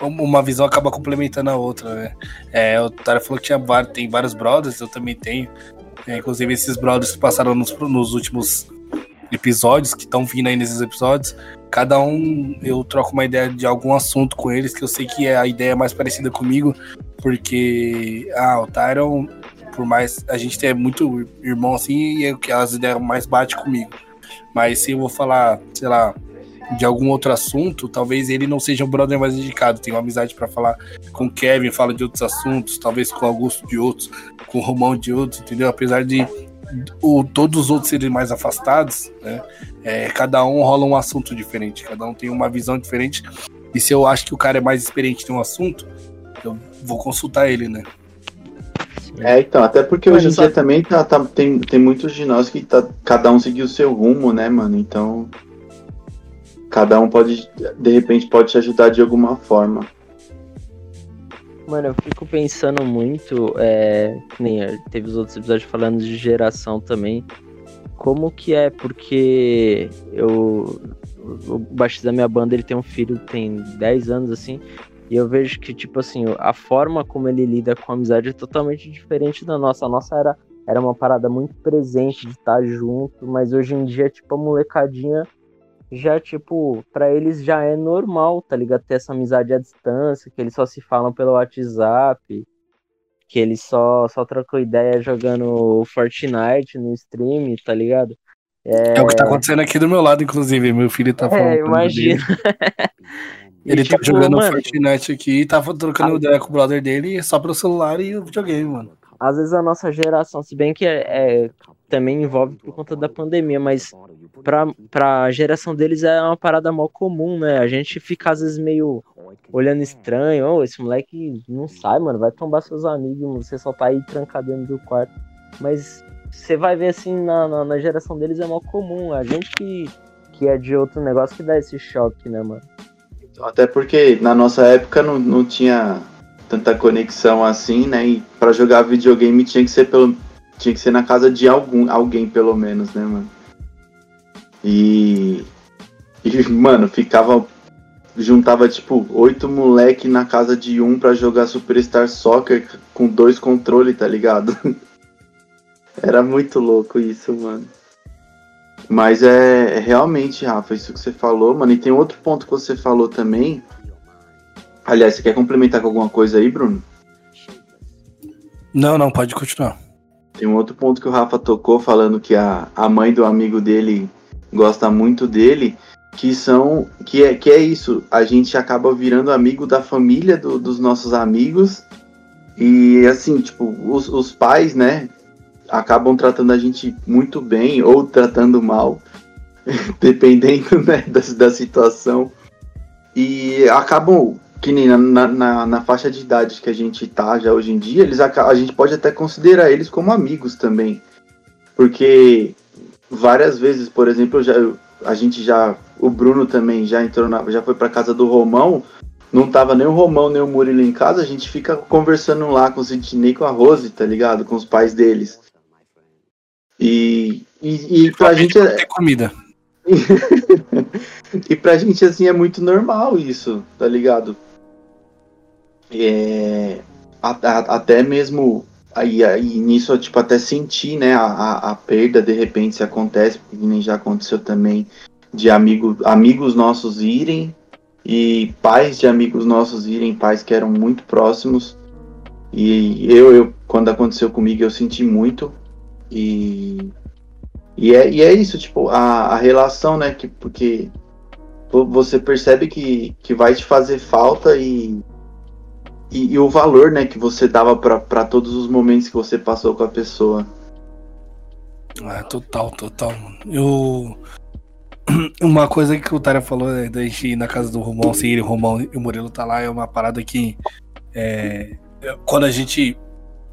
uma visão acaba complementando a outra, né? É, o Tara falou que tinha tem vários brothers, eu também tenho. É, inclusive esses brothers que passaram nos, nos últimos episódios, que estão vindo aí nesses episódios, cada um eu troco uma ideia de algum assunto com eles, que eu sei que é a ideia mais parecida comigo, porque ah, o Tyron, por mais a gente tem muito irmão assim, e é que as ideias mais bate comigo. Mas se eu vou falar, sei lá, de algum outro assunto, talvez ele não seja o brother mais indicado. Tenho amizade para falar com o Kevin, fala de outros assuntos, talvez com o Augusto de outros, com o Romão de outros, entendeu? Apesar de o, todos os outros serem mais afastados, né? É, cada um rola um assunto diferente, cada um tem uma visão diferente. E se eu acho que o cara é mais experiente em um assunto, eu vou consultar ele, né? É, então, até porque hoje em dia também tá, tá, tem, tem muitos de nós que tá, cada um seguiu o seu rumo, né, mano? Então, cada um pode, de repente, pode te ajudar de alguma forma. Mano, eu fico pensando muito, é, nem teve os outros episódios falando de geração também, como que é, porque eu, o baixista da minha banda, ele tem um filho, tem 10 anos, assim, e eu vejo que, tipo assim, a forma como ele lida com a amizade é totalmente diferente da nossa. A nossa era, era uma parada muito presente de estar junto, mas hoje em dia, tipo, a molecadinha já, tipo, para eles já é normal, tá ligado? Ter essa amizade à distância, que eles só se falam pelo WhatsApp, que eles só, só trocam ideia jogando Fortnite no stream, tá ligado? É... é o que tá acontecendo aqui do meu lado, inclusive. Meu filho tá é, falando. É, imagina. (laughs) Ele e, tá tipo, jogando mano, Fortnite aqui e tava trocando a... ideia com o brother dele só pelo celular e o videogame, mano. Às vezes a nossa geração, se bem que é, é também envolve por conta da pandemia, mas pra, pra geração deles é uma parada mal comum, né? A gente fica às vezes meio olhando estranho, oh, esse moleque não sai, mano, vai tombar seus amigos, você só tá aí trancado dentro do quarto. Mas você vai ver assim, na, na, na geração deles é mal comum. A gente que, que é de outro negócio que dá esse choque, né, mano? Até porque na nossa época não, não tinha tanta conexão assim, né? E pra jogar videogame tinha que ser pelo. Tinha que ser na casa de algum, alguém, pelo menos, né, mano? E. E, mano, ficava. Juntava tipo oito moleque na casa de um para jogar Superstar Soccer com dois controles, tá ligado? (laughs) Era muito louco isso, mano. Mas é, é, realmente, Rafa, isso que você falou, mano. E tem outro ponto que você falou também. Aliás, você quer complementar com alguma coisa aí, Bruno? Não, não, pode continuar. Tem um outro ponto que o Rafa tocou, falando que a, a mãe do amigo dele gosta muito dele, que são. Que é, que é isso. A gente acaba virando amigo da família do, dos nossos amigos. E assim, tipo, os, os pais, né? acabam tratando a gente muito bem ou tratando mal, (laughs) dependendo né, da, da situação. E acabam, que nem na, na, na, faixa de idade que a gente tá já hoje em dia, eles, a gente pode até considerar eles como amigos também. Porque várias vezes, por exemplo, já, a gente já. O Bruno também já entrou na, já foi para casa do Romão. Não tava nem o Romão nem o Murilo em casa, a gente fica conversando lá com o Sidney com a Rose, tá ligado? Com os pais deles. E, e, e pra gente. É... comida. (laughs) e pra gente, assim, é muito normal isso, tá ligado? É, a, a, até mesmo aí, aí nisso, tipo, até sentir, né, a, a, perda de repente se acontece, porque nem já aconteceu também, de amigo, amigos nossos irem e pais de amigos nossos irem, pais que eram muito próximos. E eu, eu quando aconteceu comigo, eu senti muito. E, e, é, e é isso, tipo, a, a relação, né? Que, porque você percebe que, que vai te fazer falta e, e, e o valor, né, que você dava para todos os momentos que você passou com a pessoa. É, total, total. Eu. (clears throat) Uma coisa que o Tária falou né, da gente ir na casa do Romão, se ele, o Romão e o Murilo tá lá, é uma parada que. É, quando a gente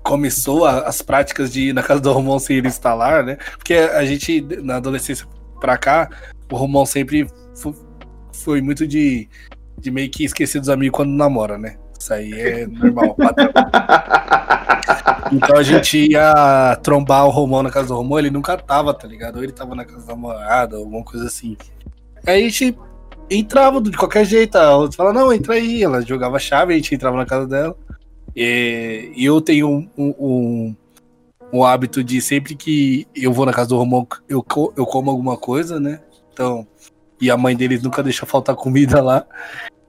começou a, as práticas de ir na casa do Romão sem ele instalar, né? Porque a gente, na adolescência pra cá, o Romão sempre foi, foi muito de de meio que esquecer dos amigos quando namora, né? Isso aí é normal. então a gente ia trombar o Romão na casa do Romão, ele nunca tava, tá ligado? Ou ele tava na casa da namorada, alguma coisa assim. Aí a gente entrava de qualquer jeito. A outra falava, não, entra aí. Ela jogava chave, a gente entrava na casa dela. E, eu tenho um, um, um, hábito de sempre que eu vou na casa do Romão, eu, eu como alguma coisa, né? Então, e a mãe deles nunca deixa faltar comida lá.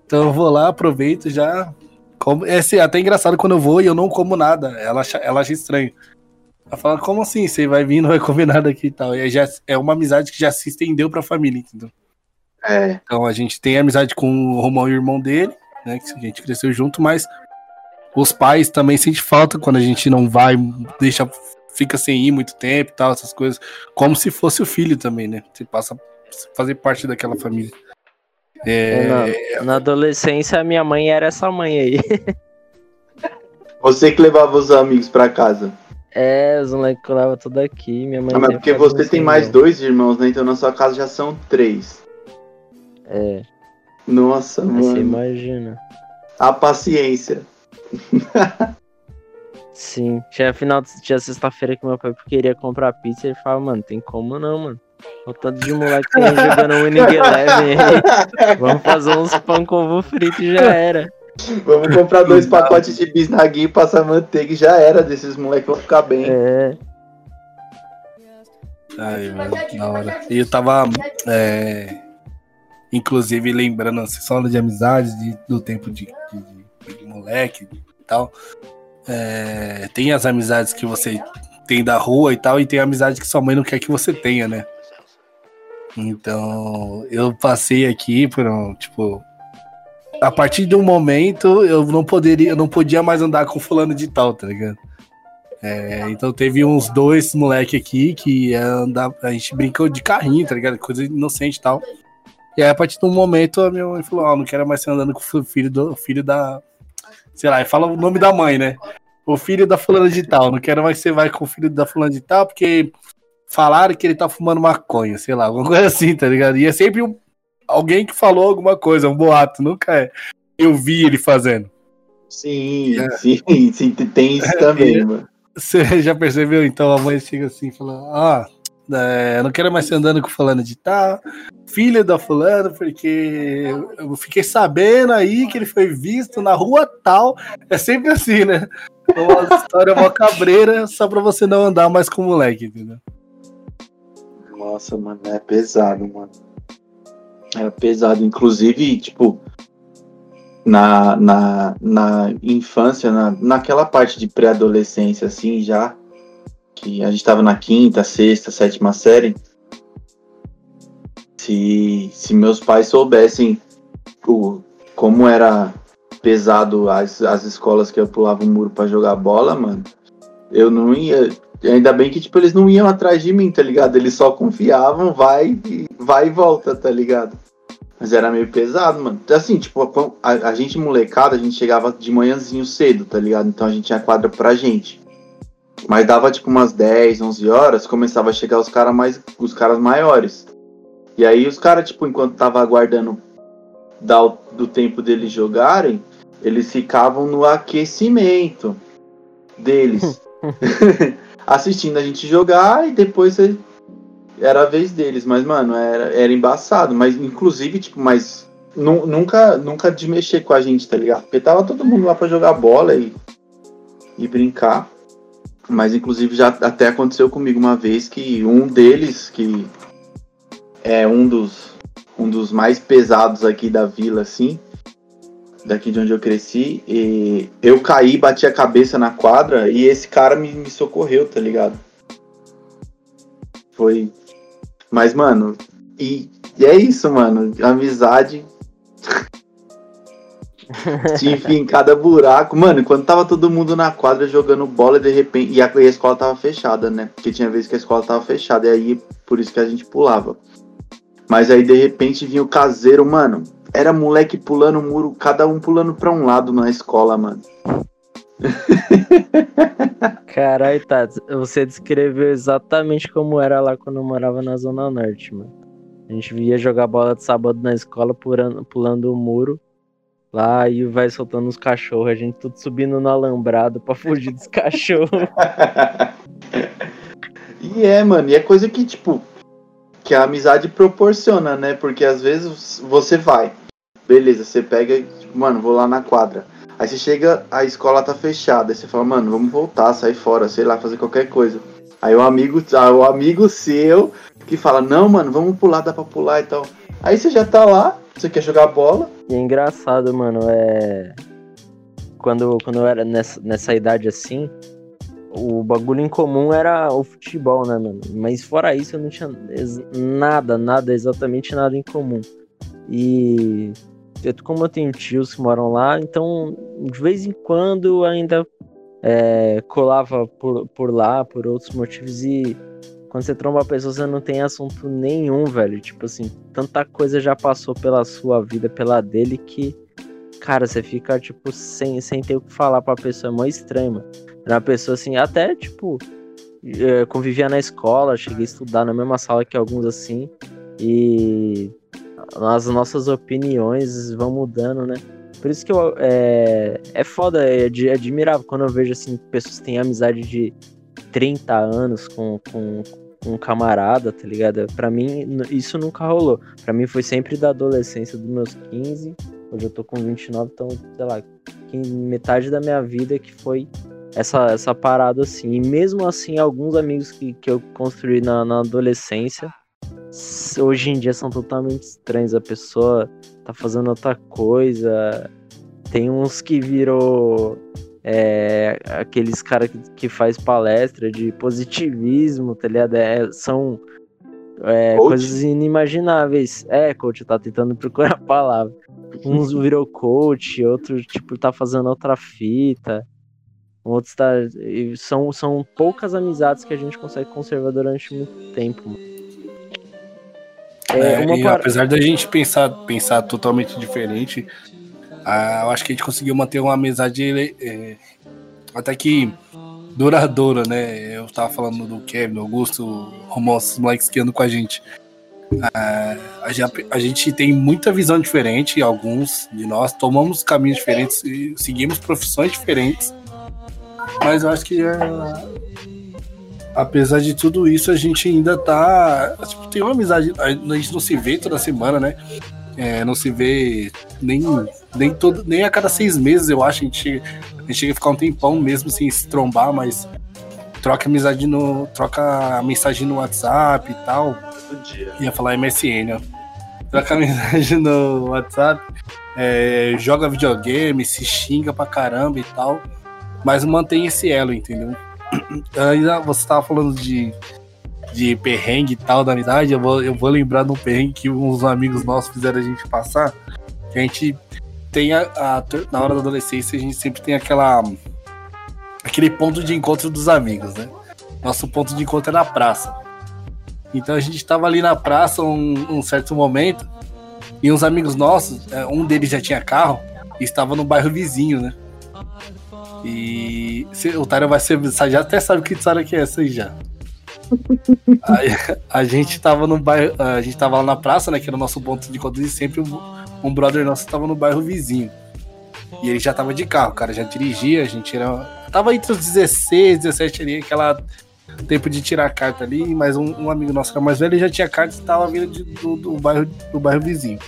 Então eu vou lá, aproveito já. Como, é assim, até engraçado quando eu vou e eu não como nada. Ela, acha- ela acha estranho. Ela fala, como assim? Você vai vir e não vai comer nada aqui e tal. E já é uma amizade que já se estendeu pra família, entendeu? É, Então a gente tem amizade com o Romão e o irmão dele, né? Que a gente cresceu junto, mas os pais também sentem falta quando a gente não vai, deixa, fica sem ir muito tempo e tal, essas coisas. Como se fosse o filho também, né? Você passa a fazer parte daquela família. É, Na, na adolescência, a minha mãe era essa mãe aí. (laughs) você que levava os amigos pra casa. É, os moleques colavam tudo aqui. Minha mãe Ah, mas porque você tem mais né? dois irmãos, né? Então na sua casa já são três. É, Nossa, você mano. imagina. A paciência. (laughs) Sim, tinha final, tinha sexta-feira que meu pai queria comprar pizza e ele falava, mano, tem como não, mano. O tanto de moleque que jogando Winning Eleven (laughs) aí. Vamos fazer uns pão com ovo frito e já era. Vamos comprar dois pacotes de bisnaguinha e passar manteiga e já era. Desses moleques vão ficar bem. É, Ai, mano, da hora. E eu tava, é, inclusive, lembrando, você fala de amizade, de- do tempo de, de- de moleque e tal. É, tem as amizades que você tem da rua e tal, e tem a amizade que sua mãe não quer que você tenha, né? Então, eu passei aqui por um, tipo, a partir de um momento eu não poderia, eu não podia mais andar com fulano de tal, tá ligado? É, então teve uns dois moleque aqui que ia andar, a gente brincou de carrinho, tá ligado? Coisa inocente e tal. E aí, a partir de um momento, a minha mãe falou: Ó, não quero mais ser andando com o filho do filho da. Sei lá, fala o nome da mãe, né? O filho da fulana de tal. Não quero mais que você vai com o filho da fulana de tal, porque falaram que ele tá fumando maconha, sei lá, alguma (laughs) coisa assim, tá ligado? E é sempre um- alguém que falou alguma coisa, um boato, nunca é. Eu vi ele fazendo. Sim, É. sim, sim, tem isso (laughs) também, mano. Você (laughs) já percebeu? Então a mãe chega assim e fala: Ah, é, não quero mais ser andando com fulano de tal, filho da fulano, porque eu fiquei sabendo aí que ele foi visto na rua tal. É sempre assim, né? Uma história mó cabreira só pra você não andar mais com o moleque, entendeu? Nossa, mano, é pesado, mano. É pesado. Inclusive, tipo, na, na, na infância, na, naquela parte de pré-adolescência, assim, já, que a gente tava na quinta, sexta, sétima série, se, se meus pais soubessem o, como era pesado as, as escolas que eu pulava o muro pra jogar bola, mano, eu não ia. Ainda bem que, tipo, eles não iam atrás de mim, tá ligado? Eles só confiavam, vai e vai e volta, tá ligado? Mas era meio pesado, mano. Assim, tipo, a, a gente molecada, a gente chegava de manhãzinho cedo, tá ligado? Então a gente tinha quadra pra gente. Mas dava tipo umas 10, 11 horas, começava a chegar os caras mais os caras maiores. E aí os caras, tipo, enquanto tava aguardando dar o- do tempo deles jogarem, eles ficavam no aquecimento deles. (laughs) assistindo a gente jogar e depois ele- era a vez deles, mas mano, era, era embaçado, mas inclusive, tipo, mas nu- nunca nunca de mexer com a gente, tá ligado? Porque tava todo mundo lá pra jogar bola e, e brincar. Mas inclusive já até aconteceu comigo uma vez que um deles, que é um dos um dos mais pesados aqui da vila, assim, daqui de onde eu cresci, e eu caí, bati a cabeça na quadra e esse cara me, me socorreu, tá ligado? Foi. Mas, mano, e, e é isso, mano. Amizade. (laughs) Enfia em cada buraco. Mano, quando tava todo mundo na quadra jogando bola, de repente. E a, e a escola tava fechada, né? Porque tinha vezes que a escola tava fechada. E aí, por isso que a gente pulava. Mas aí, de repente, vinha o caseiro, mano. Era moleque pulando o muro, cada um pulando pra um lado na escola, mano. (laughs) Caralho, Tats, você descreveu exatamente como era lá quando eu morava na Zona Norte, mano. A gente via jogar bola de sábado na escola pulando, pulando o muro. lá e vai soltando os cachorros, a gente tudo subindo no alambrado pra fugir dos (laughs) cachorros. e é, mano, e é coisa que, tipo, que a amizade proporciona, né? Porque às vezes você vai, beleza, você pega, tipo, mano, vou lá na quadra. Aí você chega, a escola tá fechada, aí você fala, mano, vamos voltar, sair fora, sei lá, fazer qualquer coisa. Aí o amigo, ah, o amigo seu que fala, não, mano, vamos pular, dá pra pular e tal. Aí você já tá lá, você quer jogar bola. E é engraçado, mano, é. Quando, quando eu era nessa, nessa idade assim, o bagulho em comum era o futebol, né, mano? Mas fora isso, eu não tinha nada, nada, exatamente nada em comum. E como eu tenho tios que moram lá, então de vez em quando ainda é, colava por, por lá, por outros motivos, e quando você tromba a pessoa, você não tem assunto nenhum, velho. Tipo assim, tanta coisa já passou pela sua vida, pela dele, que, cara, você fica, tipo, sem, sem ter o que falar pra pessoa. É mó estranho, mano. Era uma pessoa assim, até, tipo, convivia na escola, cheguei a estudar na mesma sala que alguns assim, e as nossas opiniões vão mudando, né? Por isso que eu, é, é foda, é admirável quando eu vejo assim, pessoas que têm amizade de 30 anos com, com, com um camarada, tá ligado? Pra mim, isso nunca rolou. Pra mim foi sempre da adolescência, dos meus 15. Hoje eu tô com 29, então, sei lá, metade da minha vida que foi essa, essa parada assim. E mesmo assim, alguns amigos que, que eu construí na, na adolescência, hoje em dia são totalmente estranhos. A pessoa tá fazendo outra coisa. Tem uns que virou é, aqueles caras que, que faz palestra de positivismo, tá ligado? É, são é, coisas inimagináveis. É, coach, tá tentando (laughs) procurar a palavra. Uns virou coach, outro, tipo, tá fazendo outra fita. Outros tá. São, são poucas amizades que a gente consegue conservar durante muito tempo. É, é, e par... apesar da gente pensar, pensar totalmente diferente, ah, eu acho que a gente conseguiu manter uma amizade é, até que duradoura, né? Eu tava falando do Kevin, Augusto, Romão, os moleques que andam com a gente. Ah, a, gente, tem muita visão diferente, alguns de nós tomamos caminhos diferentes e seguimos profissões diferentes. Mas eu acho que é, apesar de tudo isso, a gente ainda tá. Tipo, tem uma amizade. A gente não se vê toda semana, né? É, não se vê nem, nem, todo, nem a cada seis meses, eu acho. A gente, a gente chega a ficar um tempão mesmo sem se trombar, mas troca amizade no. troca mensagem no WhatsApp e tal. Ia falar MSN, ó. Troca mensagem no WhatsApp, é, joga videogame, se xinga pra caramba e tal. Mas mantém esse elo, entendeu? (clears throat) Ainda você estava falando de, de perrengue e tal da amizade, eu vou, eu vou lembrar de um perrengue que uns amigos nossos fizeram a gente passar. A gente tem a, a, na hora da adolescência, a gente sempre tem aquela aquele ponto de encontro dos amigos, né? Nosso ponto de encontro é na praça. Então a gente estava ali na praça um, um, certo momento e uns amigos nossos, é, um deles já tinha carro e estava no bairro vizinho, né? E o Tyron vai ser. Já até sabe que história que é essa aí já. (laughs) aí, a gente tava no bairro. A gente tava lá na praça, né? Que era o nosso ponto de encontro, e sempre um, um brother nosso tava no bairro vizinho. E ele já tava de carro, o cara já dirigia, a gente era. Tava entre os 16, 17 ali, aquela tempo de tirar a carta ali, mas um, um amigo nosso que era mais velho ele já tinha carta e tava vindo de, do, do, bairro, do bairro vizinho.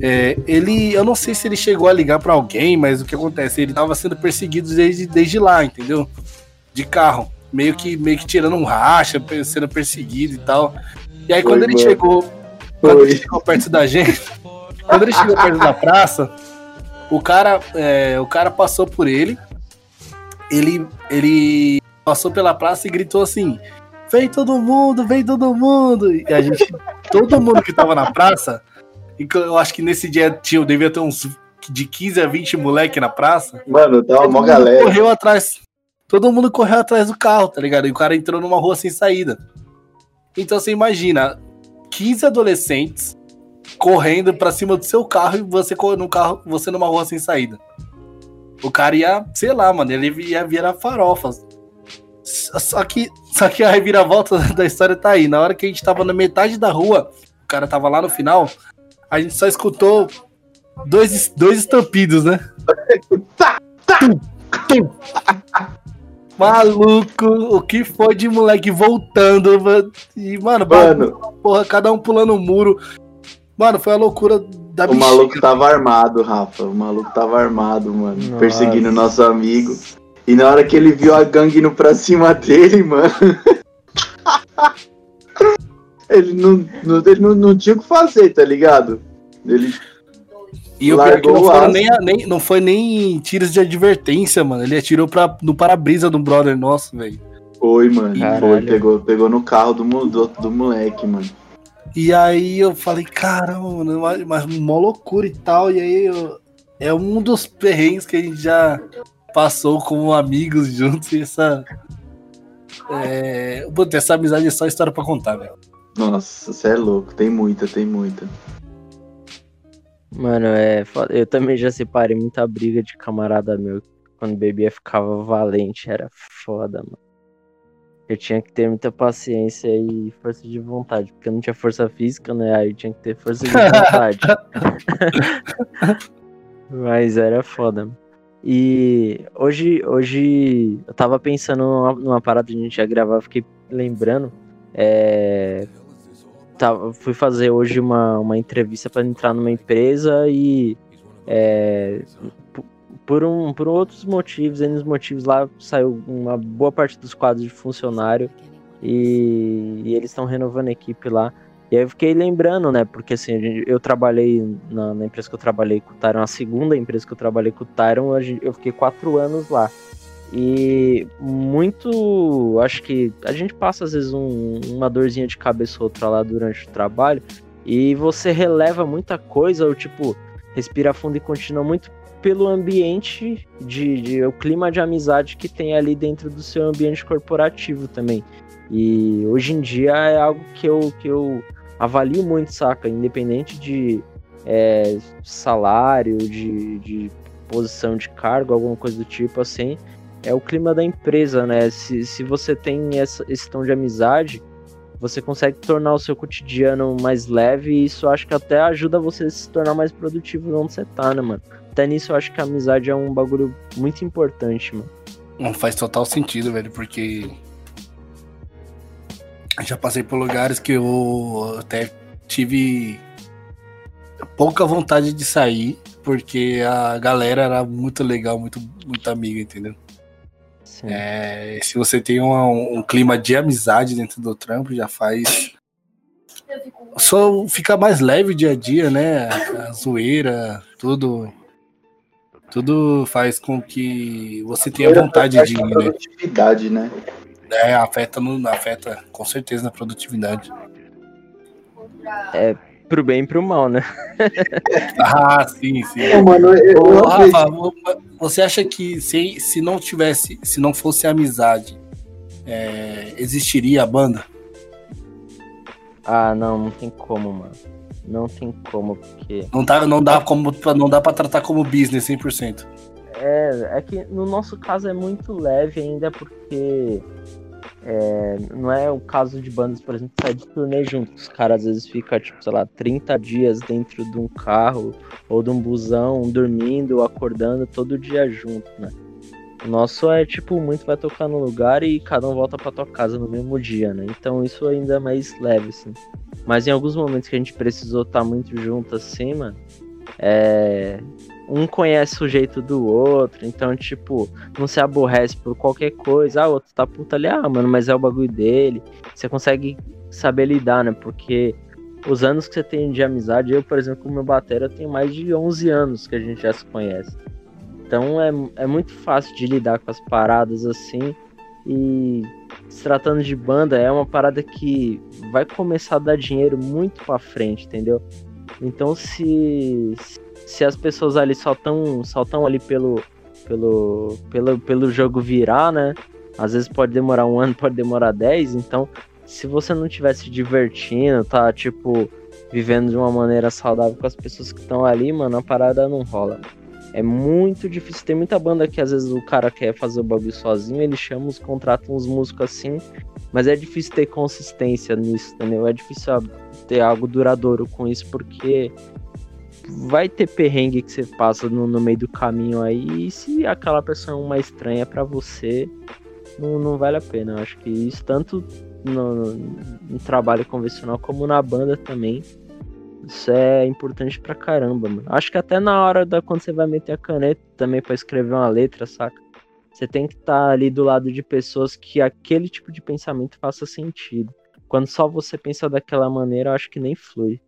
É, ele, eu não sei se ele chegou a ligar para alguém, mas o que acontece? Ele tava sendo perseguido desde, desde lá, entendeu? De carro, meio que, meio que tirando um racha, sendo perseguido e tal. E aí, quando ele mano. chegou, quando Oi. ele chegou perto da gente, (laughs) quando ele chegou perto da praça, o cara, é, o cara passou por ele, ele, ele passou pela praça e gritou assim: Vem todo mundo, vem todo mundo! E a gente, todo mundo que tava na praça eu acho que nesse dia tinha, devia ter uns de 15 a 20 moleque na praça. Mano, tava uma galera. Correu atrás. Todo mundo correu atrás do carro, tá ligado? E o cara entrou numa rua sem saída. Então você imagina 15 adolescentes correndo pra cima do seu carro e você no carro, você numa rua sem saída. O cara ia, sei lá, mano, ele ia virar farofas. Só que, só que a reviravolta (laughs) da história tá aí. Na hora que a gente tava na metade da rua, o cara tava lá no final, a gente só escutou dois, dois estampidos, né? Maluco, o que foi de moleque voltando, mano? E, mano, Mano. porra, cada um pulando o muro. Mano, foi a loucura da O bexiga. maluco tava armado, Rafa. O maluco tava armado, mano. Nossa. Perseguindo nosso amigo. E na hora que ele viu a gangue indo pra cima dele, mano. ele não, não- ele não, não tinha o que fazer, tá ligado? Ele. E o pior é que não, foram nem, a- nem- não foi nem tiros de advertência, mano. Ele atirou pra, no para-brisa do brother nosso, velho. Foi, mano. Caralho. Foi. Pegou, pegou no carro do, do, do moleque, mano. E aí eu falei, caramba, mano, mas, mas mó loucura e tal. E aí eu- é um dos perrengues que a gente já passou como amigos juntos. E essa. É, puta, essa amizade é só história pra contar, velho. Nossa, você é louco. Tem muita, tem muita. Mano, é. foda. Eu também já separei muita briga de camarada meu. Quando bebia ficava valente, era foda, mano. Eu tinha que ter muita paciência e força de vontade, porque eu não tinha força física, né? Aí eu tinha que ter força de vontade. (laughs) Mas era foda. E hoje, hoje eu tava pensando numa, numa parada que a gente ia gravar, fiquei lembrando. É, tava, fui fazer hoje uma, uma entrevista para entrar numa empresa e é, por, um, por outros motivos, N motivos lá saiu uma boa parte dos quadros de funcionário e, e eles estão renovando a equipe lá. E aí eu fiquei lembrando, né? Porque assim, eu trabalhei na, na empresa que eu trabalhei com o Tyron, a segunda empresa que eu trabalhei com o Tyron, eu fiquei quatro anos lá. E muito. Acho que a gente passa às vezes um- uma dorzinha de cabeça ou outra lá durante o trabalho. E você releva muita coisa, ou tipo, respira fundo e continua muito pelo ambiente de, de o clima de amizade que tem ali dentro do seu ambiente corporativo também. E hoje em dia é algo que eu, que eu avalio muito, saca? Independente de é, salário, de, de posição de cargo, alguma coisa do tipo assim, é o clima da empresa, né? Se, se você tem essa, esse tom de amizade, você consegue tornar o seu cotidiano mais leve e isso acho que até ajuda você a se tornar mais produtivo onde você tá, né, mano? Até nisso eu acho que a amizade é um bagulho muito importante, mano. Não faz total sentido, velho, porque. Já passei por lugares que eu até tive pouca vontade de sair, porque a galera era muito legal, muito, muito amiga, entendeu? Sim. É, se você tem uma- um clima de amizade dentro do trampo, já faz. Só fica mais leve o dia a dia, né? A zoeira, tudo. Tudo faz com que você tenha vontade de ir, né? Né? É, afeta, no, afeta com certeza na produtividade. Pro bem e pro mal, né? (laughs) Ah, sim, sim. Ô, mano, eu, Ô, Rafa, você acha que se, se não tivesse, se não fosse amizade, é, existiria a banda? Ah, não, não tem como, mano. Não tem como, porque. Não, tá, não dá como não dá para tratar como business 100%. É, é que no nosso caso é muito leve ainda porque é, não é o caso de bandas, por exemplo, que sai de turnê juntos. Os caras às vezes ficam, tipo, sei lá, 30 dias dentro de um carro ou de um busão, dormindo, acordando todo dia junto, né? O nosso é tipo, muito vai tocar no lugar e cada um volta pra tua casa no mesmo dia, né? Então isso ainda é mais leve, assim. Mas em alguns momentos que a gente precisou estar muito junto assim, mano, é, um conhece o jeito do outro, então, tipo, não se aborrece por qualquer coisa. Ah, o outro tá puta ali, ah, mano, mas é o bagulho dele. Você consegue saber lidar, né? Porque os anos que você tem de amizade, eu, por exemplo, com o meu batera, tenho mais de 11 anos que a gente já se conhece. Então é, é muito fácil de lidar com as paradas assim. E se tratando de banda, é uma parada que vai começar a dar dinheiro muito pra frente, entendeu? Então se, se as pessoas ali só estão só tão ali pelo, pelo, pelo, pelo jogo virar, né? Às vezes pode demorar um (laughs) ano, pode demorar 10. Então, se você não estiver se divertindo, tá tipo vivendo de uma maneira saudável com as pessoas que estão ali, mano, a parada não rola. É muito difícil. Tem muita banda que às vezes o cara quer fazer o bagulho sozinho, ele chama, os contrata uns músicos assim, mas é difícil ter consistência nisso, entendeu? É difícil ter algo duradouro com isso, porque vai ter perrengue que você passa no, no meio do caminho aí, e se aquela pessoa é uma estranha para você, não, não vale a pena. Eu acho que isso tanto no, no, trabalho convencional como na banda também. Isso é importante pra caramba, mano. Acho que até na hora da quando você vai meter a caneta também para escrever uma letra, saca? Você tem que estar tá ali do lado de pessoas que aquele tipo de pensamento faça sentido. Quando só você pensa daquela maneira, eu acho que nem flui.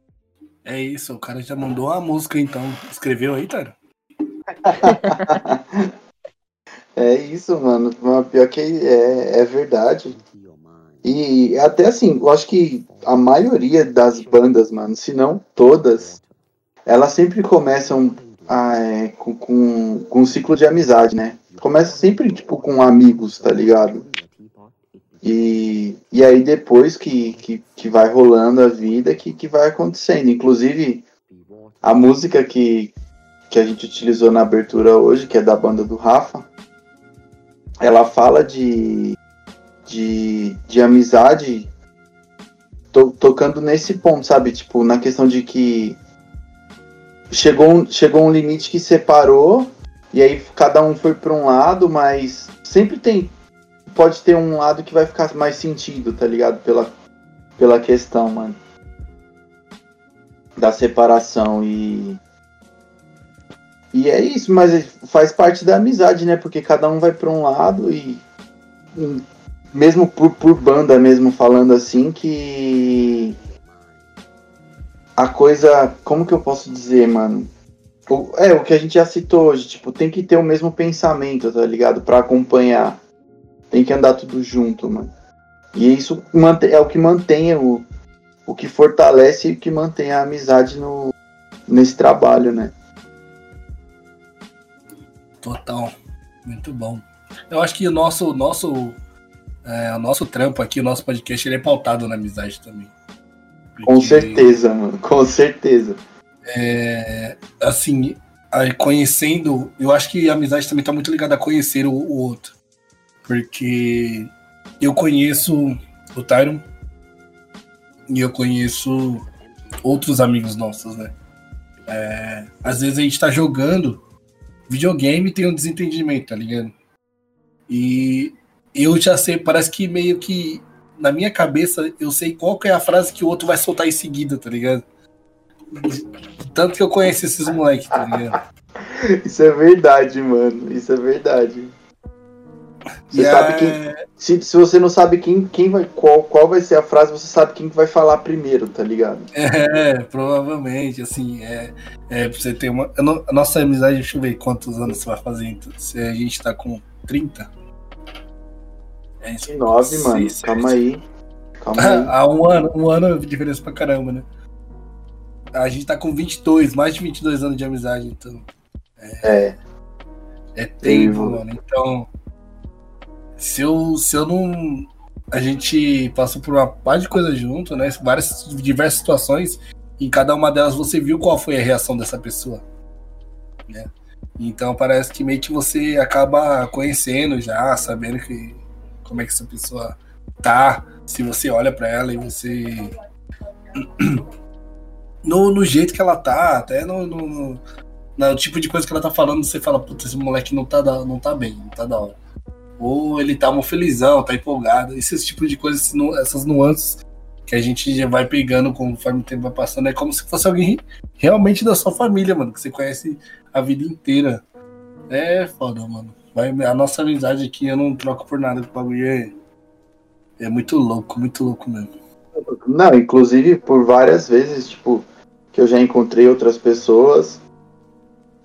É isso, o cara já mandou a música então. Escreveu aí, Taro? (laughs) é isso, mano. Pior que é, é verdade. E até assim, eu acho que a maioria das bandas, mano, se não todas, elas sempre começam ah, é, com, com, com um ciclo de amizade, né? Começa sempre, tipo, com amigos, tá ligado? E, e aí depois que, que, que vai rolando a vida, que, que vai acontecendo. Inclusive, a música que, que a gente utilizou na abertura hoje, que é da banda do Rafa, ela fala de, de, de amizade to, tocando nesse ponto, sabe? Tipo, na questão de que chegou, chegou um limite que separou, e aí cada um foi para um lado, mas sempre tem pode ter um lado que vai ficar mais sentido, tá ligado? Pela, pela questão, mano. Da separação e. E é isso, mas faz parte da amizade, né? Porque cada um vai pra um lado e. Mesmo por, por banda, mesmo falando assim, que. A coisa. Como que eu posso dizer, mano? O, é, o que a gente já citou hoje, tipo, tem que ter o mesmo pensamento, tá ligado? Pra acompanhar. Tem que andar tudo junto, mano. E isso é o que mantém o, o que fortalece e o que mantém a amizade no, nesse trabalho, né? Total. Muito bom. Eu acho que o nosso, nosso, é, o nosso trampo aqui, o nosso podcast, ele é pautado na amizade também. Porque, Com certeza, mano. Com certeza. É, assim, conhecendo, eu acho que a amizade também tá muito ligada a conhecer o, o outro. Porque eu conheço o Tyron e eu conheço outros amigos nossos, né? É, às vezes a gente tá jogando videogame e tem um desentendimento, tá ligado? E eu já sei, parece que meio que na minha cabeça eu sei qual que é a frase que o outro vai soltar em seguida, tá ligado? Tanto que eu conheço esses moleques, tá ligado? Isso é verdade, mano. Isso é verdade. Você sabe quem. Se, se você não sabe quem, quem vai. Qual, qual vai ser a frase, você sabe quem vai falar primeiro, tá ligado? É, provavelmente, assim, é. é pra você ter uma. A nossa amizade, deixa eu ver quantos anos você vai fazer. Então, se a gente tá com 30. É, 29, mano. Calma aí. Calma aí. Há um ano, um ano de diferença pra caramba, né? A gente tá com 22, mais de 22 anos de amizade, então. É. É, é tempo, mano. Então se eu, se eu não. A gente passou por uma par de coisas junto, né? Várias, diversas situações. Em cada uma delas você viu qual foi a reação dessa pessoa. Né? Então parece que meio que você acaba conhecendo já, sabendo que como é que essa pessoa tá. Se você olha para ela e você. (clears throat) No, no jeito que ela tá, até no, no, no, tipo de coisa que ela tá falando, você fala, puta, esse moleque não tá, não tá bem, não tá da hora ou ele tá um felizão, tá empolgado. Esse tipo de coisas, essas nuances que a gente já vai pegando conforme o tempo vai passando, é como se fosse alguém realmente da sua família, mano, que você conhece a vida inteira. É foda, mano. Vai, a nossa amizade aqui eu não troco por nada, o bagulho é, é muito louco, muito louco mesmo. Não, inclusive por várias vezes, tipo, que eu já encontrei outras pessoas,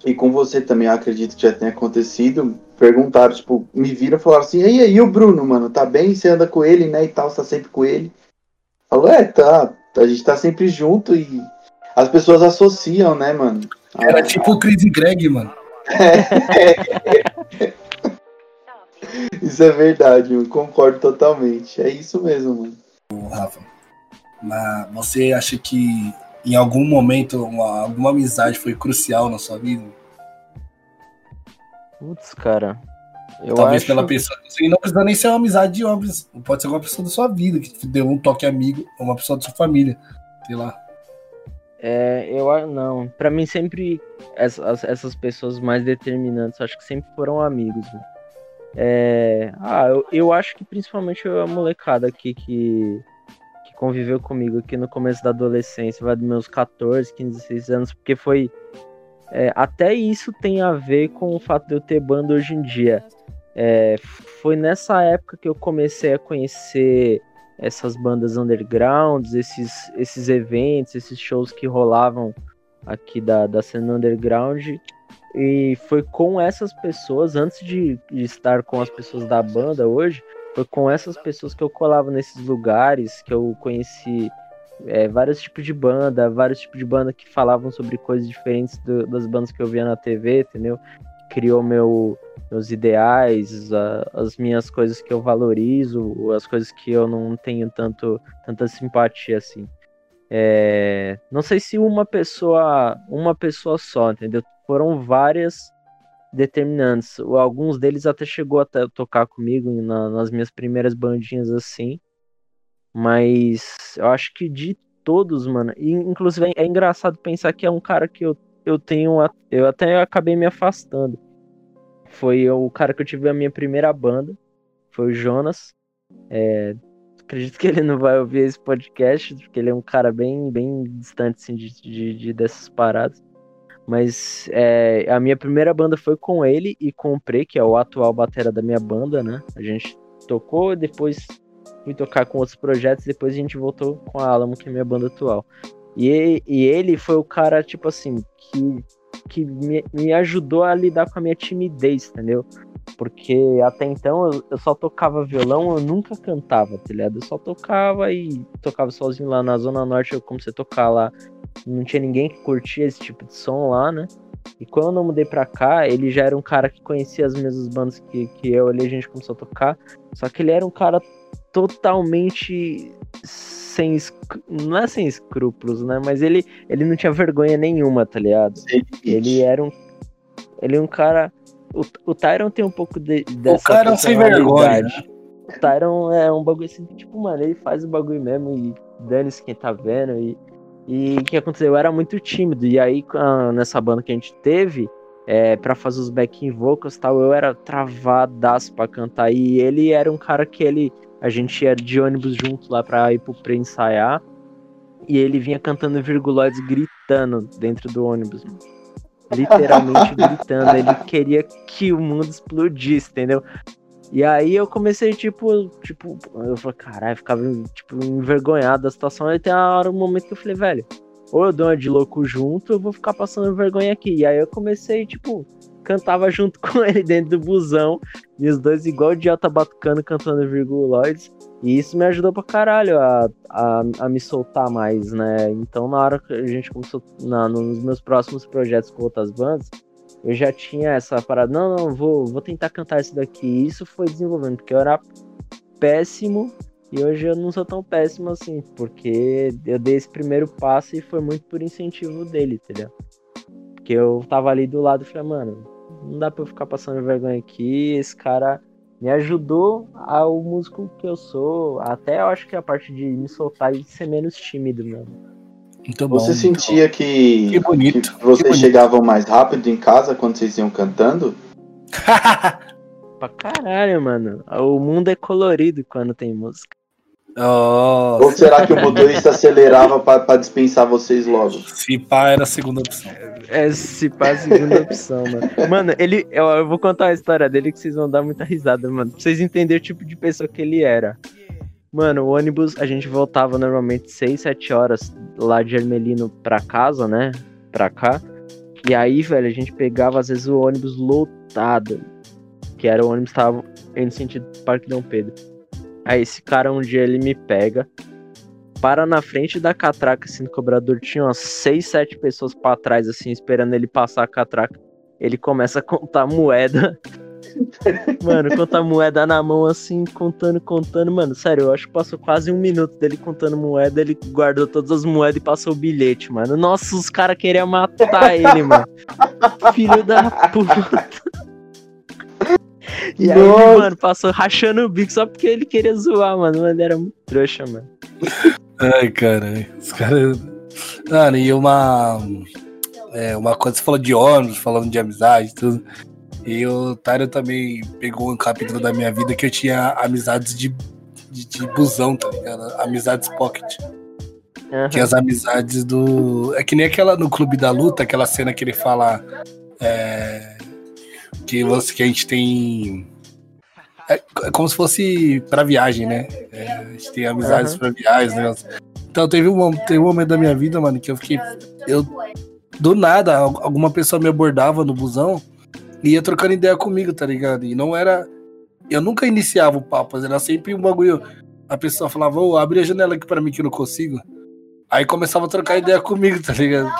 e com você também acredito que já tenha acontecido, perguntaram, tipo, me viram e falaram assim, e aí, o Bruno, mano, tá bem? Você anda com ele, né, e tal, você tá sempre com ele? Falou, é, tá, a gente tá sempre junto e as pessoas associam, né, mano? Era a... tipo o Chris e Greg, mano. É. (laughs) isso é verdade, eu concordo totalmente. É isso mesmo, mano. Rafa, mas você acha que em algum momento uma, alguma amizade foi crucial na sua vida? Putz, cara. Eu Talvez acho... pela pessoa. Assim, não precisa nem ser uma amizade de homens. Pode ser uma pessoa da sua vida, que te deu um toque amigo, ou uma pessoa da sua família. Sei lá. É, eu não. Para mim sempre essas, essas pessoas mais determinantes, acho que sempre foram amigos. Né? É, ah, eu, eu acho que principalmente a molecada aqui que, que conviveu comigo aqui no começo da adolescência, vai dos meus 14, 15, 16 anos, porque foi é, até isso tem a ver com o fato de eu ter banda hoje em dia. É, foi nessa época que eu comecei a conhecer essas bandas undergrounds, esses, esses eventos, esses shows que rolavam aqui da, da cena underground. E foi com essas pessoas, antes de, de estar com as pessoas da banda hoje, foi com essas pessoas que eu colava nesses lugares, que eu conheci é, vários tipos de banda, vários tipos de banda que falavam sobre coisas diferentes do, das bandas que eu via na TV, entendeu? Criou meu, meus ideais, a, as minhas coisas que eu valorizo, as coisas que eu não tenho tanto, tanta simpatia assim. É, não sei se uma pessoa, uma pessoa só, entendeu? Foram várias determinantes. Alguns deles até chegou a tocar comigo na, nas minhas primeiras bandinhas assim. Mas eu acho que de todos, mano. E, inclusive é engraçado pensar que é um cara que eu, eu tenho. Eu até acabei me afastando foi o cara que eu tive a minha primeira banda, foi o Jonas. É, acredito que ele não vai ouvir esse podcast, porque ele é um cara bem, bem distante assim, de, de, de dessas paradas. Mas é, a minha primeira banda foi com ele e com o Pre, que é o atual batera da minha banda, né? A gente tocou, depois fui tocar com outros projetos, depois a gente voltou com a Alamo, que é minha banda atual. E, e ele foi o cara, tipo assim, que que me, me ajudou a lidar com a minha timidez, entendeu? Porque até então eu, eu, só tocava violão, eu nunca cantava, tá ligado? Eu só tocava e tocava sozinho lá na Zona Norte, eu comecei a tocar lá. Não tinha ninguém que curtia esse tipo de som lá, né? E quando eu mudei pra cá, ele já era um cara que conhecia as mesmas bandas que, que eu ali, a gente começou a tocar. Só que ele era um cara totalmente sem não é sem escrúpulos, né? Mas ele ele não tinha vergonha nenhuma, tá ligado? Sim. Ele era um ele é um cara o, o Tyron tem um pouco de, dessa O cara sem vergonha. Né? O Tyron é um bagulho assim, tipo, mano, ele faz o bagulho mesmo e dane-se quem tá vendo e e o que aconteceu? Eu era muito tímido e aí nessa banda que a gente teve, é, para fazer os backing vocals tal, eu era travadaço pra cantar. E ele era um cara que ele a gente ia de ônibus junto lá pra ir pro pre ensaiar. E ele vinha cantando virguloides gritando dentro do ônibus. Literalmente gritando. Ele queria que o mundo explodisse, entendeu? E aí eu comecei, tipo, tipo, eu falei, caralho, ficava, tipo, envergonhado da situação. Aí tem a hora, um momento que eu falei, velho, ou eu dou uma de louco junto, eu vou ficar passando vergonha aqui. E aí eu comecei, tipo, cantava junto (laughs) com ele dentro do busão. E os dois, igual idiota batucando, cantando virguloides. E isso me ajudou pra caralho a, a, a, me soltar mais, né? Então, na hora que a gente começou, na, nos meus próximos projetos com outras bandas, eu já tinha essa parada, não, não, vou, vou tentar cantar isso daqui. E isso foi desenvolvendo, porque eu era péssimo e hoje eu não sou tão péssimo assim, porque eu dei esse primeiro passo e foi muito por incentivo dele, entendeu? Porque eu tava ali do lado e falei, mano, não dá pra eu ficar passando vergonha aqui. Esse cara me ajudou ao músico que eu sou. Até eu acho que a parte de me soltar e ser menos tímido mesmo. Muito bom, você sentia bom. que, que, bonito, que vocês que chegavam mais rápido em casa quando vocês iam cantando? (laughs) pra caralho, mano. O mundo é colorido quando tem música. Oh. Ou será que o motorista acelerava para dispensar vocês logo? Se pá, era a segunda opção. É, se pá, a segunda opção, mano. Mano, ele. Eu, eu, vou contar a história dele que vocês vão dar muita risada, mano. Pra vocês entenderem o tipo de pessoa que ele era. Mano, o ônibus, a gente voltava normalmente 6, 7 horas lá de Ermelino pra casa, né? Pra cá. E aí, velho, a gente pegava às vezes o ônibus lotado. Que era o ônibus que tava indo sentido Parque Dom Pedro. Aí esse cara um dia ele me pega, para na frente da catraca, assim, do cobrador, tinha umas 6, 7 pessoas para trás, assim, esperando ele passar a catraca. Ele começa a contar moeda. (laughs) mano, contar moeda na mão, assim, contando, contando. Mano, sério, eu acho que passou quase um minuto dele contando moeda. Ele guardou todas as moedas e passou o bilhete, mano. Nossa, os caras queriam matar ele, mano. (laughs) Filho da puta. E aí, Nossa. mano, passou rachando o bico só porque ele queria zoar, mano. Ele era muito trouxa, mano. Ai, caralho. Os caras. Mano, e uma. É, uma coisa, você falou de ônibus, falando de amizade e tudo. E o Tário também pegou um capítulo da minha vida que eu tinha amizades de, de, de busão, tá ligado? Amizades pocket. Tinha as amizades do. É que nem aquela no Clube da Luta, aquela cena que ele fala. é, que, você, que a gente tem. É é como se fosse pra viagem, né? É, a gente tem amizades Aham. pra viagens, né? Então teve um, teve um momento da minha vida, mano, que eu fiquei. Eu, do nada, al- alguma pessoa me abordava no busão e ia trocando ideia comigo, tá ligado? E não era. Eu nunca iniciava o papo, era sempre um bagulho. A pessoa falava, ô, abre a janela aqui pra mim que eu não consigo. Aí começava a trocar ideia comigo, tá ligado?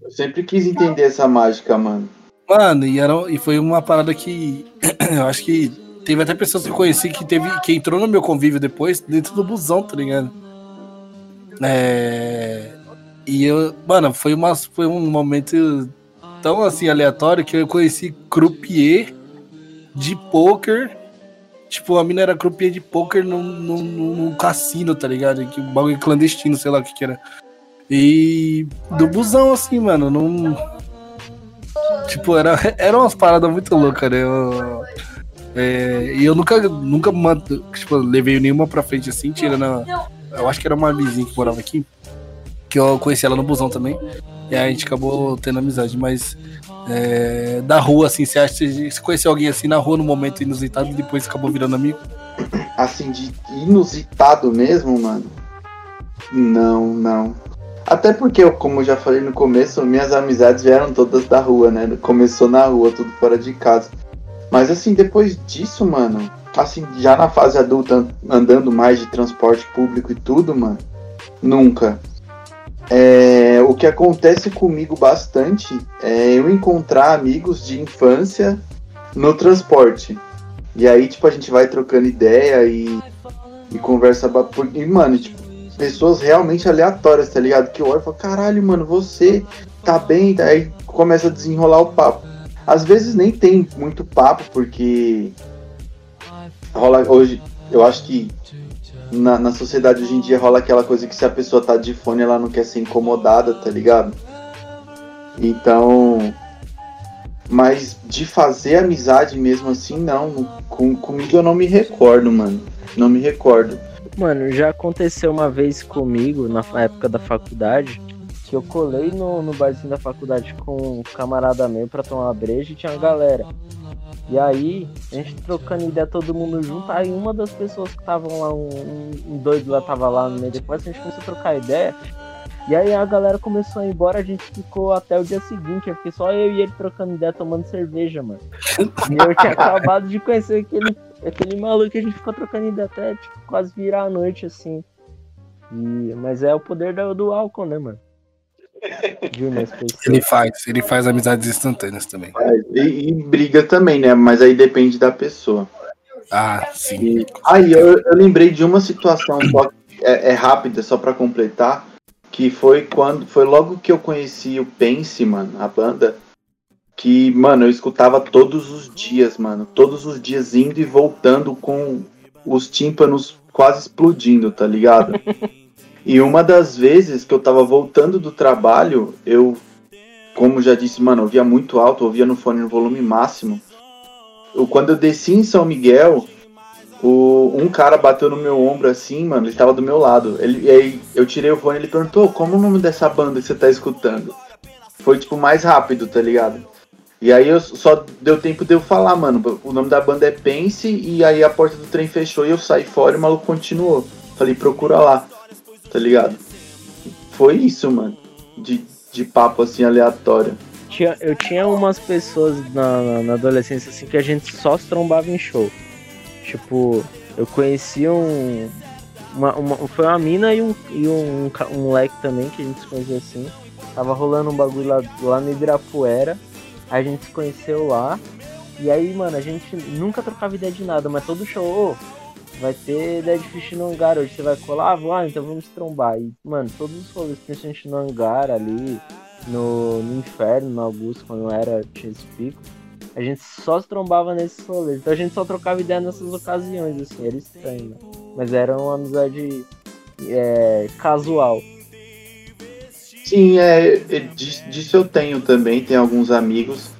Eu sempre quis entender essa mágica, mano. Mano, e, era, e foi uma parada que (clears throat) eu acho que teve até pessoas que eu conheci que, teve, que entrou no meu convívio depois, dentro do busão, tá ligado? É, e eu, mano, foi, uma, foi um momento tão assim aleatório que eu conheci croupier de poker. Tipo, a mina era croupier de poker num, num, num- cassino, tá ligado? Que bagulho clandestino, sei lá o que que era. E do busão, assim, mano, não. Tipo, era, era umas paradas muito loucas, né? Eu, é, e eu nunca, nunca tipo, levei nenhuma pra frente assim, tirando. Eu acho que era uma vizinha que morava aqui. Que eu conheci ela no busão também. E aí a gente acabou tendo amizade, mas. é, da rua, assim, você acha que você conheceu alguém assim na rua no momento inusitado e depois acabou virando amigo? Assim, de inusitado mesmo, mano. Não, não. Até porque, como eu já falei no começo, minhas amizades vieram todas da rua, né? Começou na rua, tudo fora de casa. Mas assim, depois disso, mano, assim, já na fase adulta, andando mais de transporte público e tudo, mano, nunca. É, o que acontece comigo bastante é eu encontrar amigos de infância no transporte. E aí, tipo, a gente vai trocando ideia e, e conversa. E, mano, tipo, pessoas realmente aleatórias, tá ligado? Que olho e falo, caralho, mano, você tá bem? Aí começa a desenrolar o papo. Às vezes nem tem muito papo, porque rola hoje, eu acho que na, na sociedade hoje em dia rola aquela coisa que se a pessoa tá de fone, ela não quer ser incomodada, tá ligado? Então. Mas de fazer amizade mesmo assim, não. Com, comigo eu não me recordo, mano. Não me recordo. Mano, já aconteceu uma vez comigo, na época da faculdade, que eu colei no, no barzinho da faculdade com um camarada meu pra tomar uma breja e tinha uma galera. E aí, a gente trocando ideia todo mundo junto, aí uma das pessoas que estavam lá, um- um doido lá tava lá no meio depois, a gente começou a trocar ideia. E aí a galera começou a ir embora, a gente ficou até o dia seguinte, eu fiquei só eu e ele trocando ideia, tomando cerveja, mano. E eu tinha (laughs) acabado de conhecer aquele, aquele maluco que a gente ficou trocando ideia até tipo, quase virar a noite, assim. E, mas é o poder do, do álcool, né, mano? Pessoas. Ele faz, ele faz amizades instantâneas também. E, e briga também, né? Mas aí depende da pessoa. Ah, sim. E, aí eu, eu lembrei de uma situação só é, é rápida, só pra completar. Que foi quando. Foi logo que eu conheci o Pense, mano, a banda. Que, mano, eu escutava todos os dias, mano. Todos os dias indo e voltando com os tímpanos quase explodindo, tá ligado? (laughs) e uma das vezes que eu tava voltando do trabalho, eu, como já disse, mano, eu ouvia muito alto, eu ouvia no fone no volume máximo. Eu, quando eu desci em São Miguel, o, um cara bateu no meu ombro assim, mano, ele tava do meu lado. Ele, e aí eu tirei o fone e ele perguntou, como é o nome dessa banda que você tá escutando? Foi tipo mais rápido, tá ligado? E aí eu só deu tempo de eu falar, mano, o nome da banda é Pense, e aí a porta do trem fechou e eu saí fora e o maluco continuou. Falei, procura lá, tá ligado? Foi isso, mano. De, de papo assim aleatório. Eu tinha umas pessoas na, na adolescência assim que a gente só se trombava em show. Tipo, eu conheci um. Uma, uma- foi uma mina e um, e um, um moleque também que a gente se conhecia assim. Tava rolando um bagulho lá, lá no Ibirapuera. A gente se conheceu lá. E aí, mano, a gente nunca trocava ideia de nada, mas todo show, vai ter Dead Fish no hangar hoje, você vai colar? Vou, ah, então vamos trombar. E, mano, todos os rolês, principalmente no hangar ali, no, no inferno, no Augusto, quando era tinha esse pico, a gente só se trombava nesses rolês. Então a gente só trocava ideia nessas ocasiões, assim, era estranho, né? Mas era uma amizade é, casual. Sim, é, é disso eu tenho também, tem alguns amigos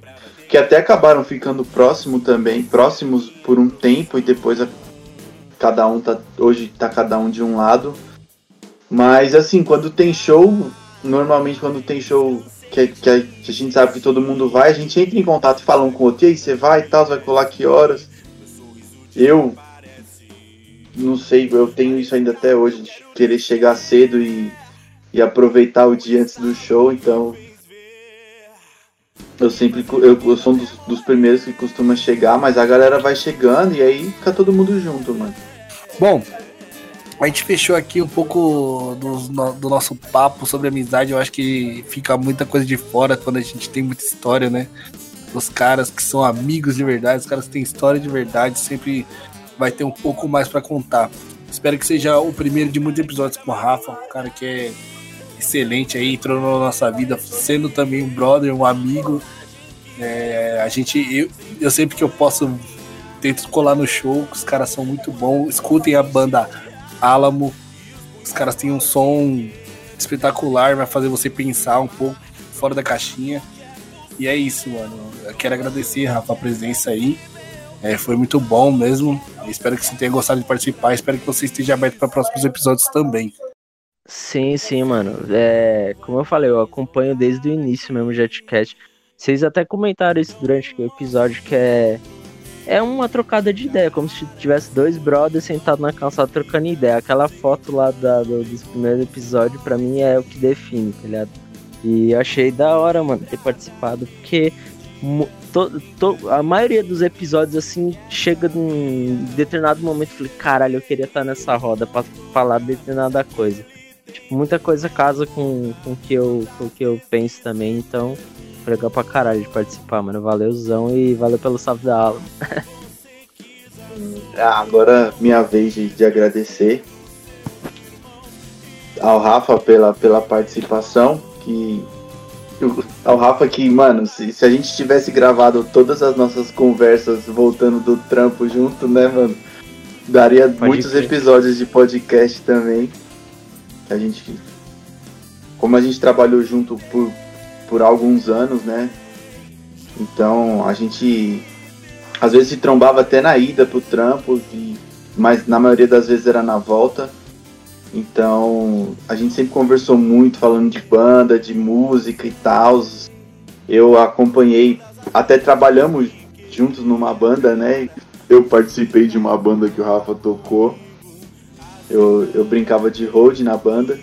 que até acabaram ficando próximo também, próximos por um tempo e depois a, cada um tá hoje tá cada um de um lado. Mas assim, quando tem show, normalmente quando tem show que, que, a, que a gente sabe que todo mundo vai, a gente entra em contato e fala um com o outro, e aí, você vai e tal, você vai colar que horas? Eu não sei, eu tenho isso ainda até hoje, de querer chegar cedo e, e aproveitar o dia antes do show, então eu sempre eu, eu sou um dos, dos, primeiros que costuma chegar, mas a galera vai chegando e aí fica todo mundo junto, mano. Bom, a gente fechou aqui um pouco do, do nosso papo sobre amizade. Eu acho que fica muita coisa de fora quando a gente tem muita história, né? Os caras que são amigos de verdade, os caras que têm história de verdade, sempre vai ter um pouco mais para contar. Espero que seja o primeiro de muitos episódios com o Rafa, um cara que é excelente aí, entrou na nossa vida, sendo também um brother, um amigo. É, a gente, eu, eu sempre que eu posso tento colar no show, os caras são muito bons. Escutem a banda Alamo. Os caras têm um som espetacular, vai fazer você pensar um pouco fora da caixinha. E é isso, mano. Eu quero agradecer, Rafa, a presença aí. É, foi muito bom mesmo. espero que você tenha gostado de participar. Espero que você esteja aberto para próximos episódios também. Sim, sim, mano. É, como eu falei, eu acompanho desde o início mesmo o JetCat. Vocês até comentaram isso durante o episódio, que é, é uma trocada de ideia, como se tivesse dois brothers sentados na calçada trocando ideia. Aquela foto lá da, do, dos primeiros episódios, pra mim, é o que define, tá ligado? E achei da hora, mano, ter participado, porque to, to, a maioria dos episódios, assim, chega num determinado momento e falei, caralho, eu queria estar nessa roda pra falar determinada coisa. Tipo, muita coisa casa com, com, que eu, com o que eu penso também, então foi legal pra caralho de participar, mano. Valeuzão e valeu pelo salve da aula. (laughs) ah, agora minha vez de, de agradecer ao Rafa pela, pela participação, que ao Rafa que, mano, se, se a gente tivesse gravado todas as nossas conversas voltando do trampo junto, né, mano, daria Pode muitos episódios de podcast também a gente. Como a gente trabalhou junto por, por alguns anos, né? Então a gente às vezes se trombava até na ida pro trampo, e, mas na maioria das vezes era na volta. Então a gente sempre conversou muito falando de banda, de música e tal. Eu acompanhei, até trabalhamos juntos numa banda, né? Eu participei de uma banda que o Rafa tocou. Eu, eu brincava de road na banda.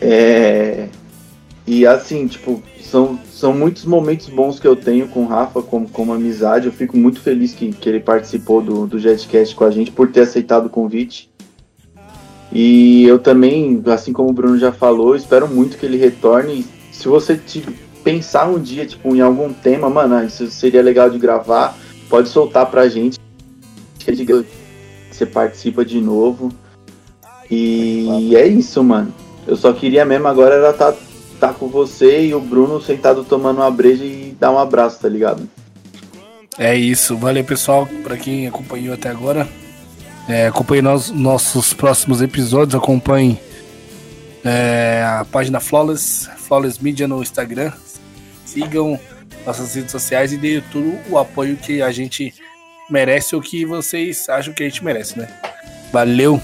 É, e assim, tipo, são, são muitos momentos bons que eu tenho com o Rafa como, como amizade. Eu fico muito feliz que, que ele participou do, do Jetcast com a gente, por ter aceitado o convite. E eu também, assim como o Bruno já falou, espero muito que ele retorne. Se você te pensar um dia, tipo, em algum tema, mano, isso seria legal de gravar, pode soltar pra gente. Você participa de novo. E é isso, mano. Eu só queria mesmo agora era estar tá, tá com você e o Bruno sentado tomando uma breja e dar um abraço, tá ligado? É isso. Valeu, pessoal, para quem acompanhou até agora. É, acompanhe nos, nossos próximos episódios. Acompanhe é, a página Flawless, Flawless Media no Instagram. Sigam nossas redes sociais e dê todo o apoio que a gente merece ou que vocês acham que a gente merece, né? Valeu!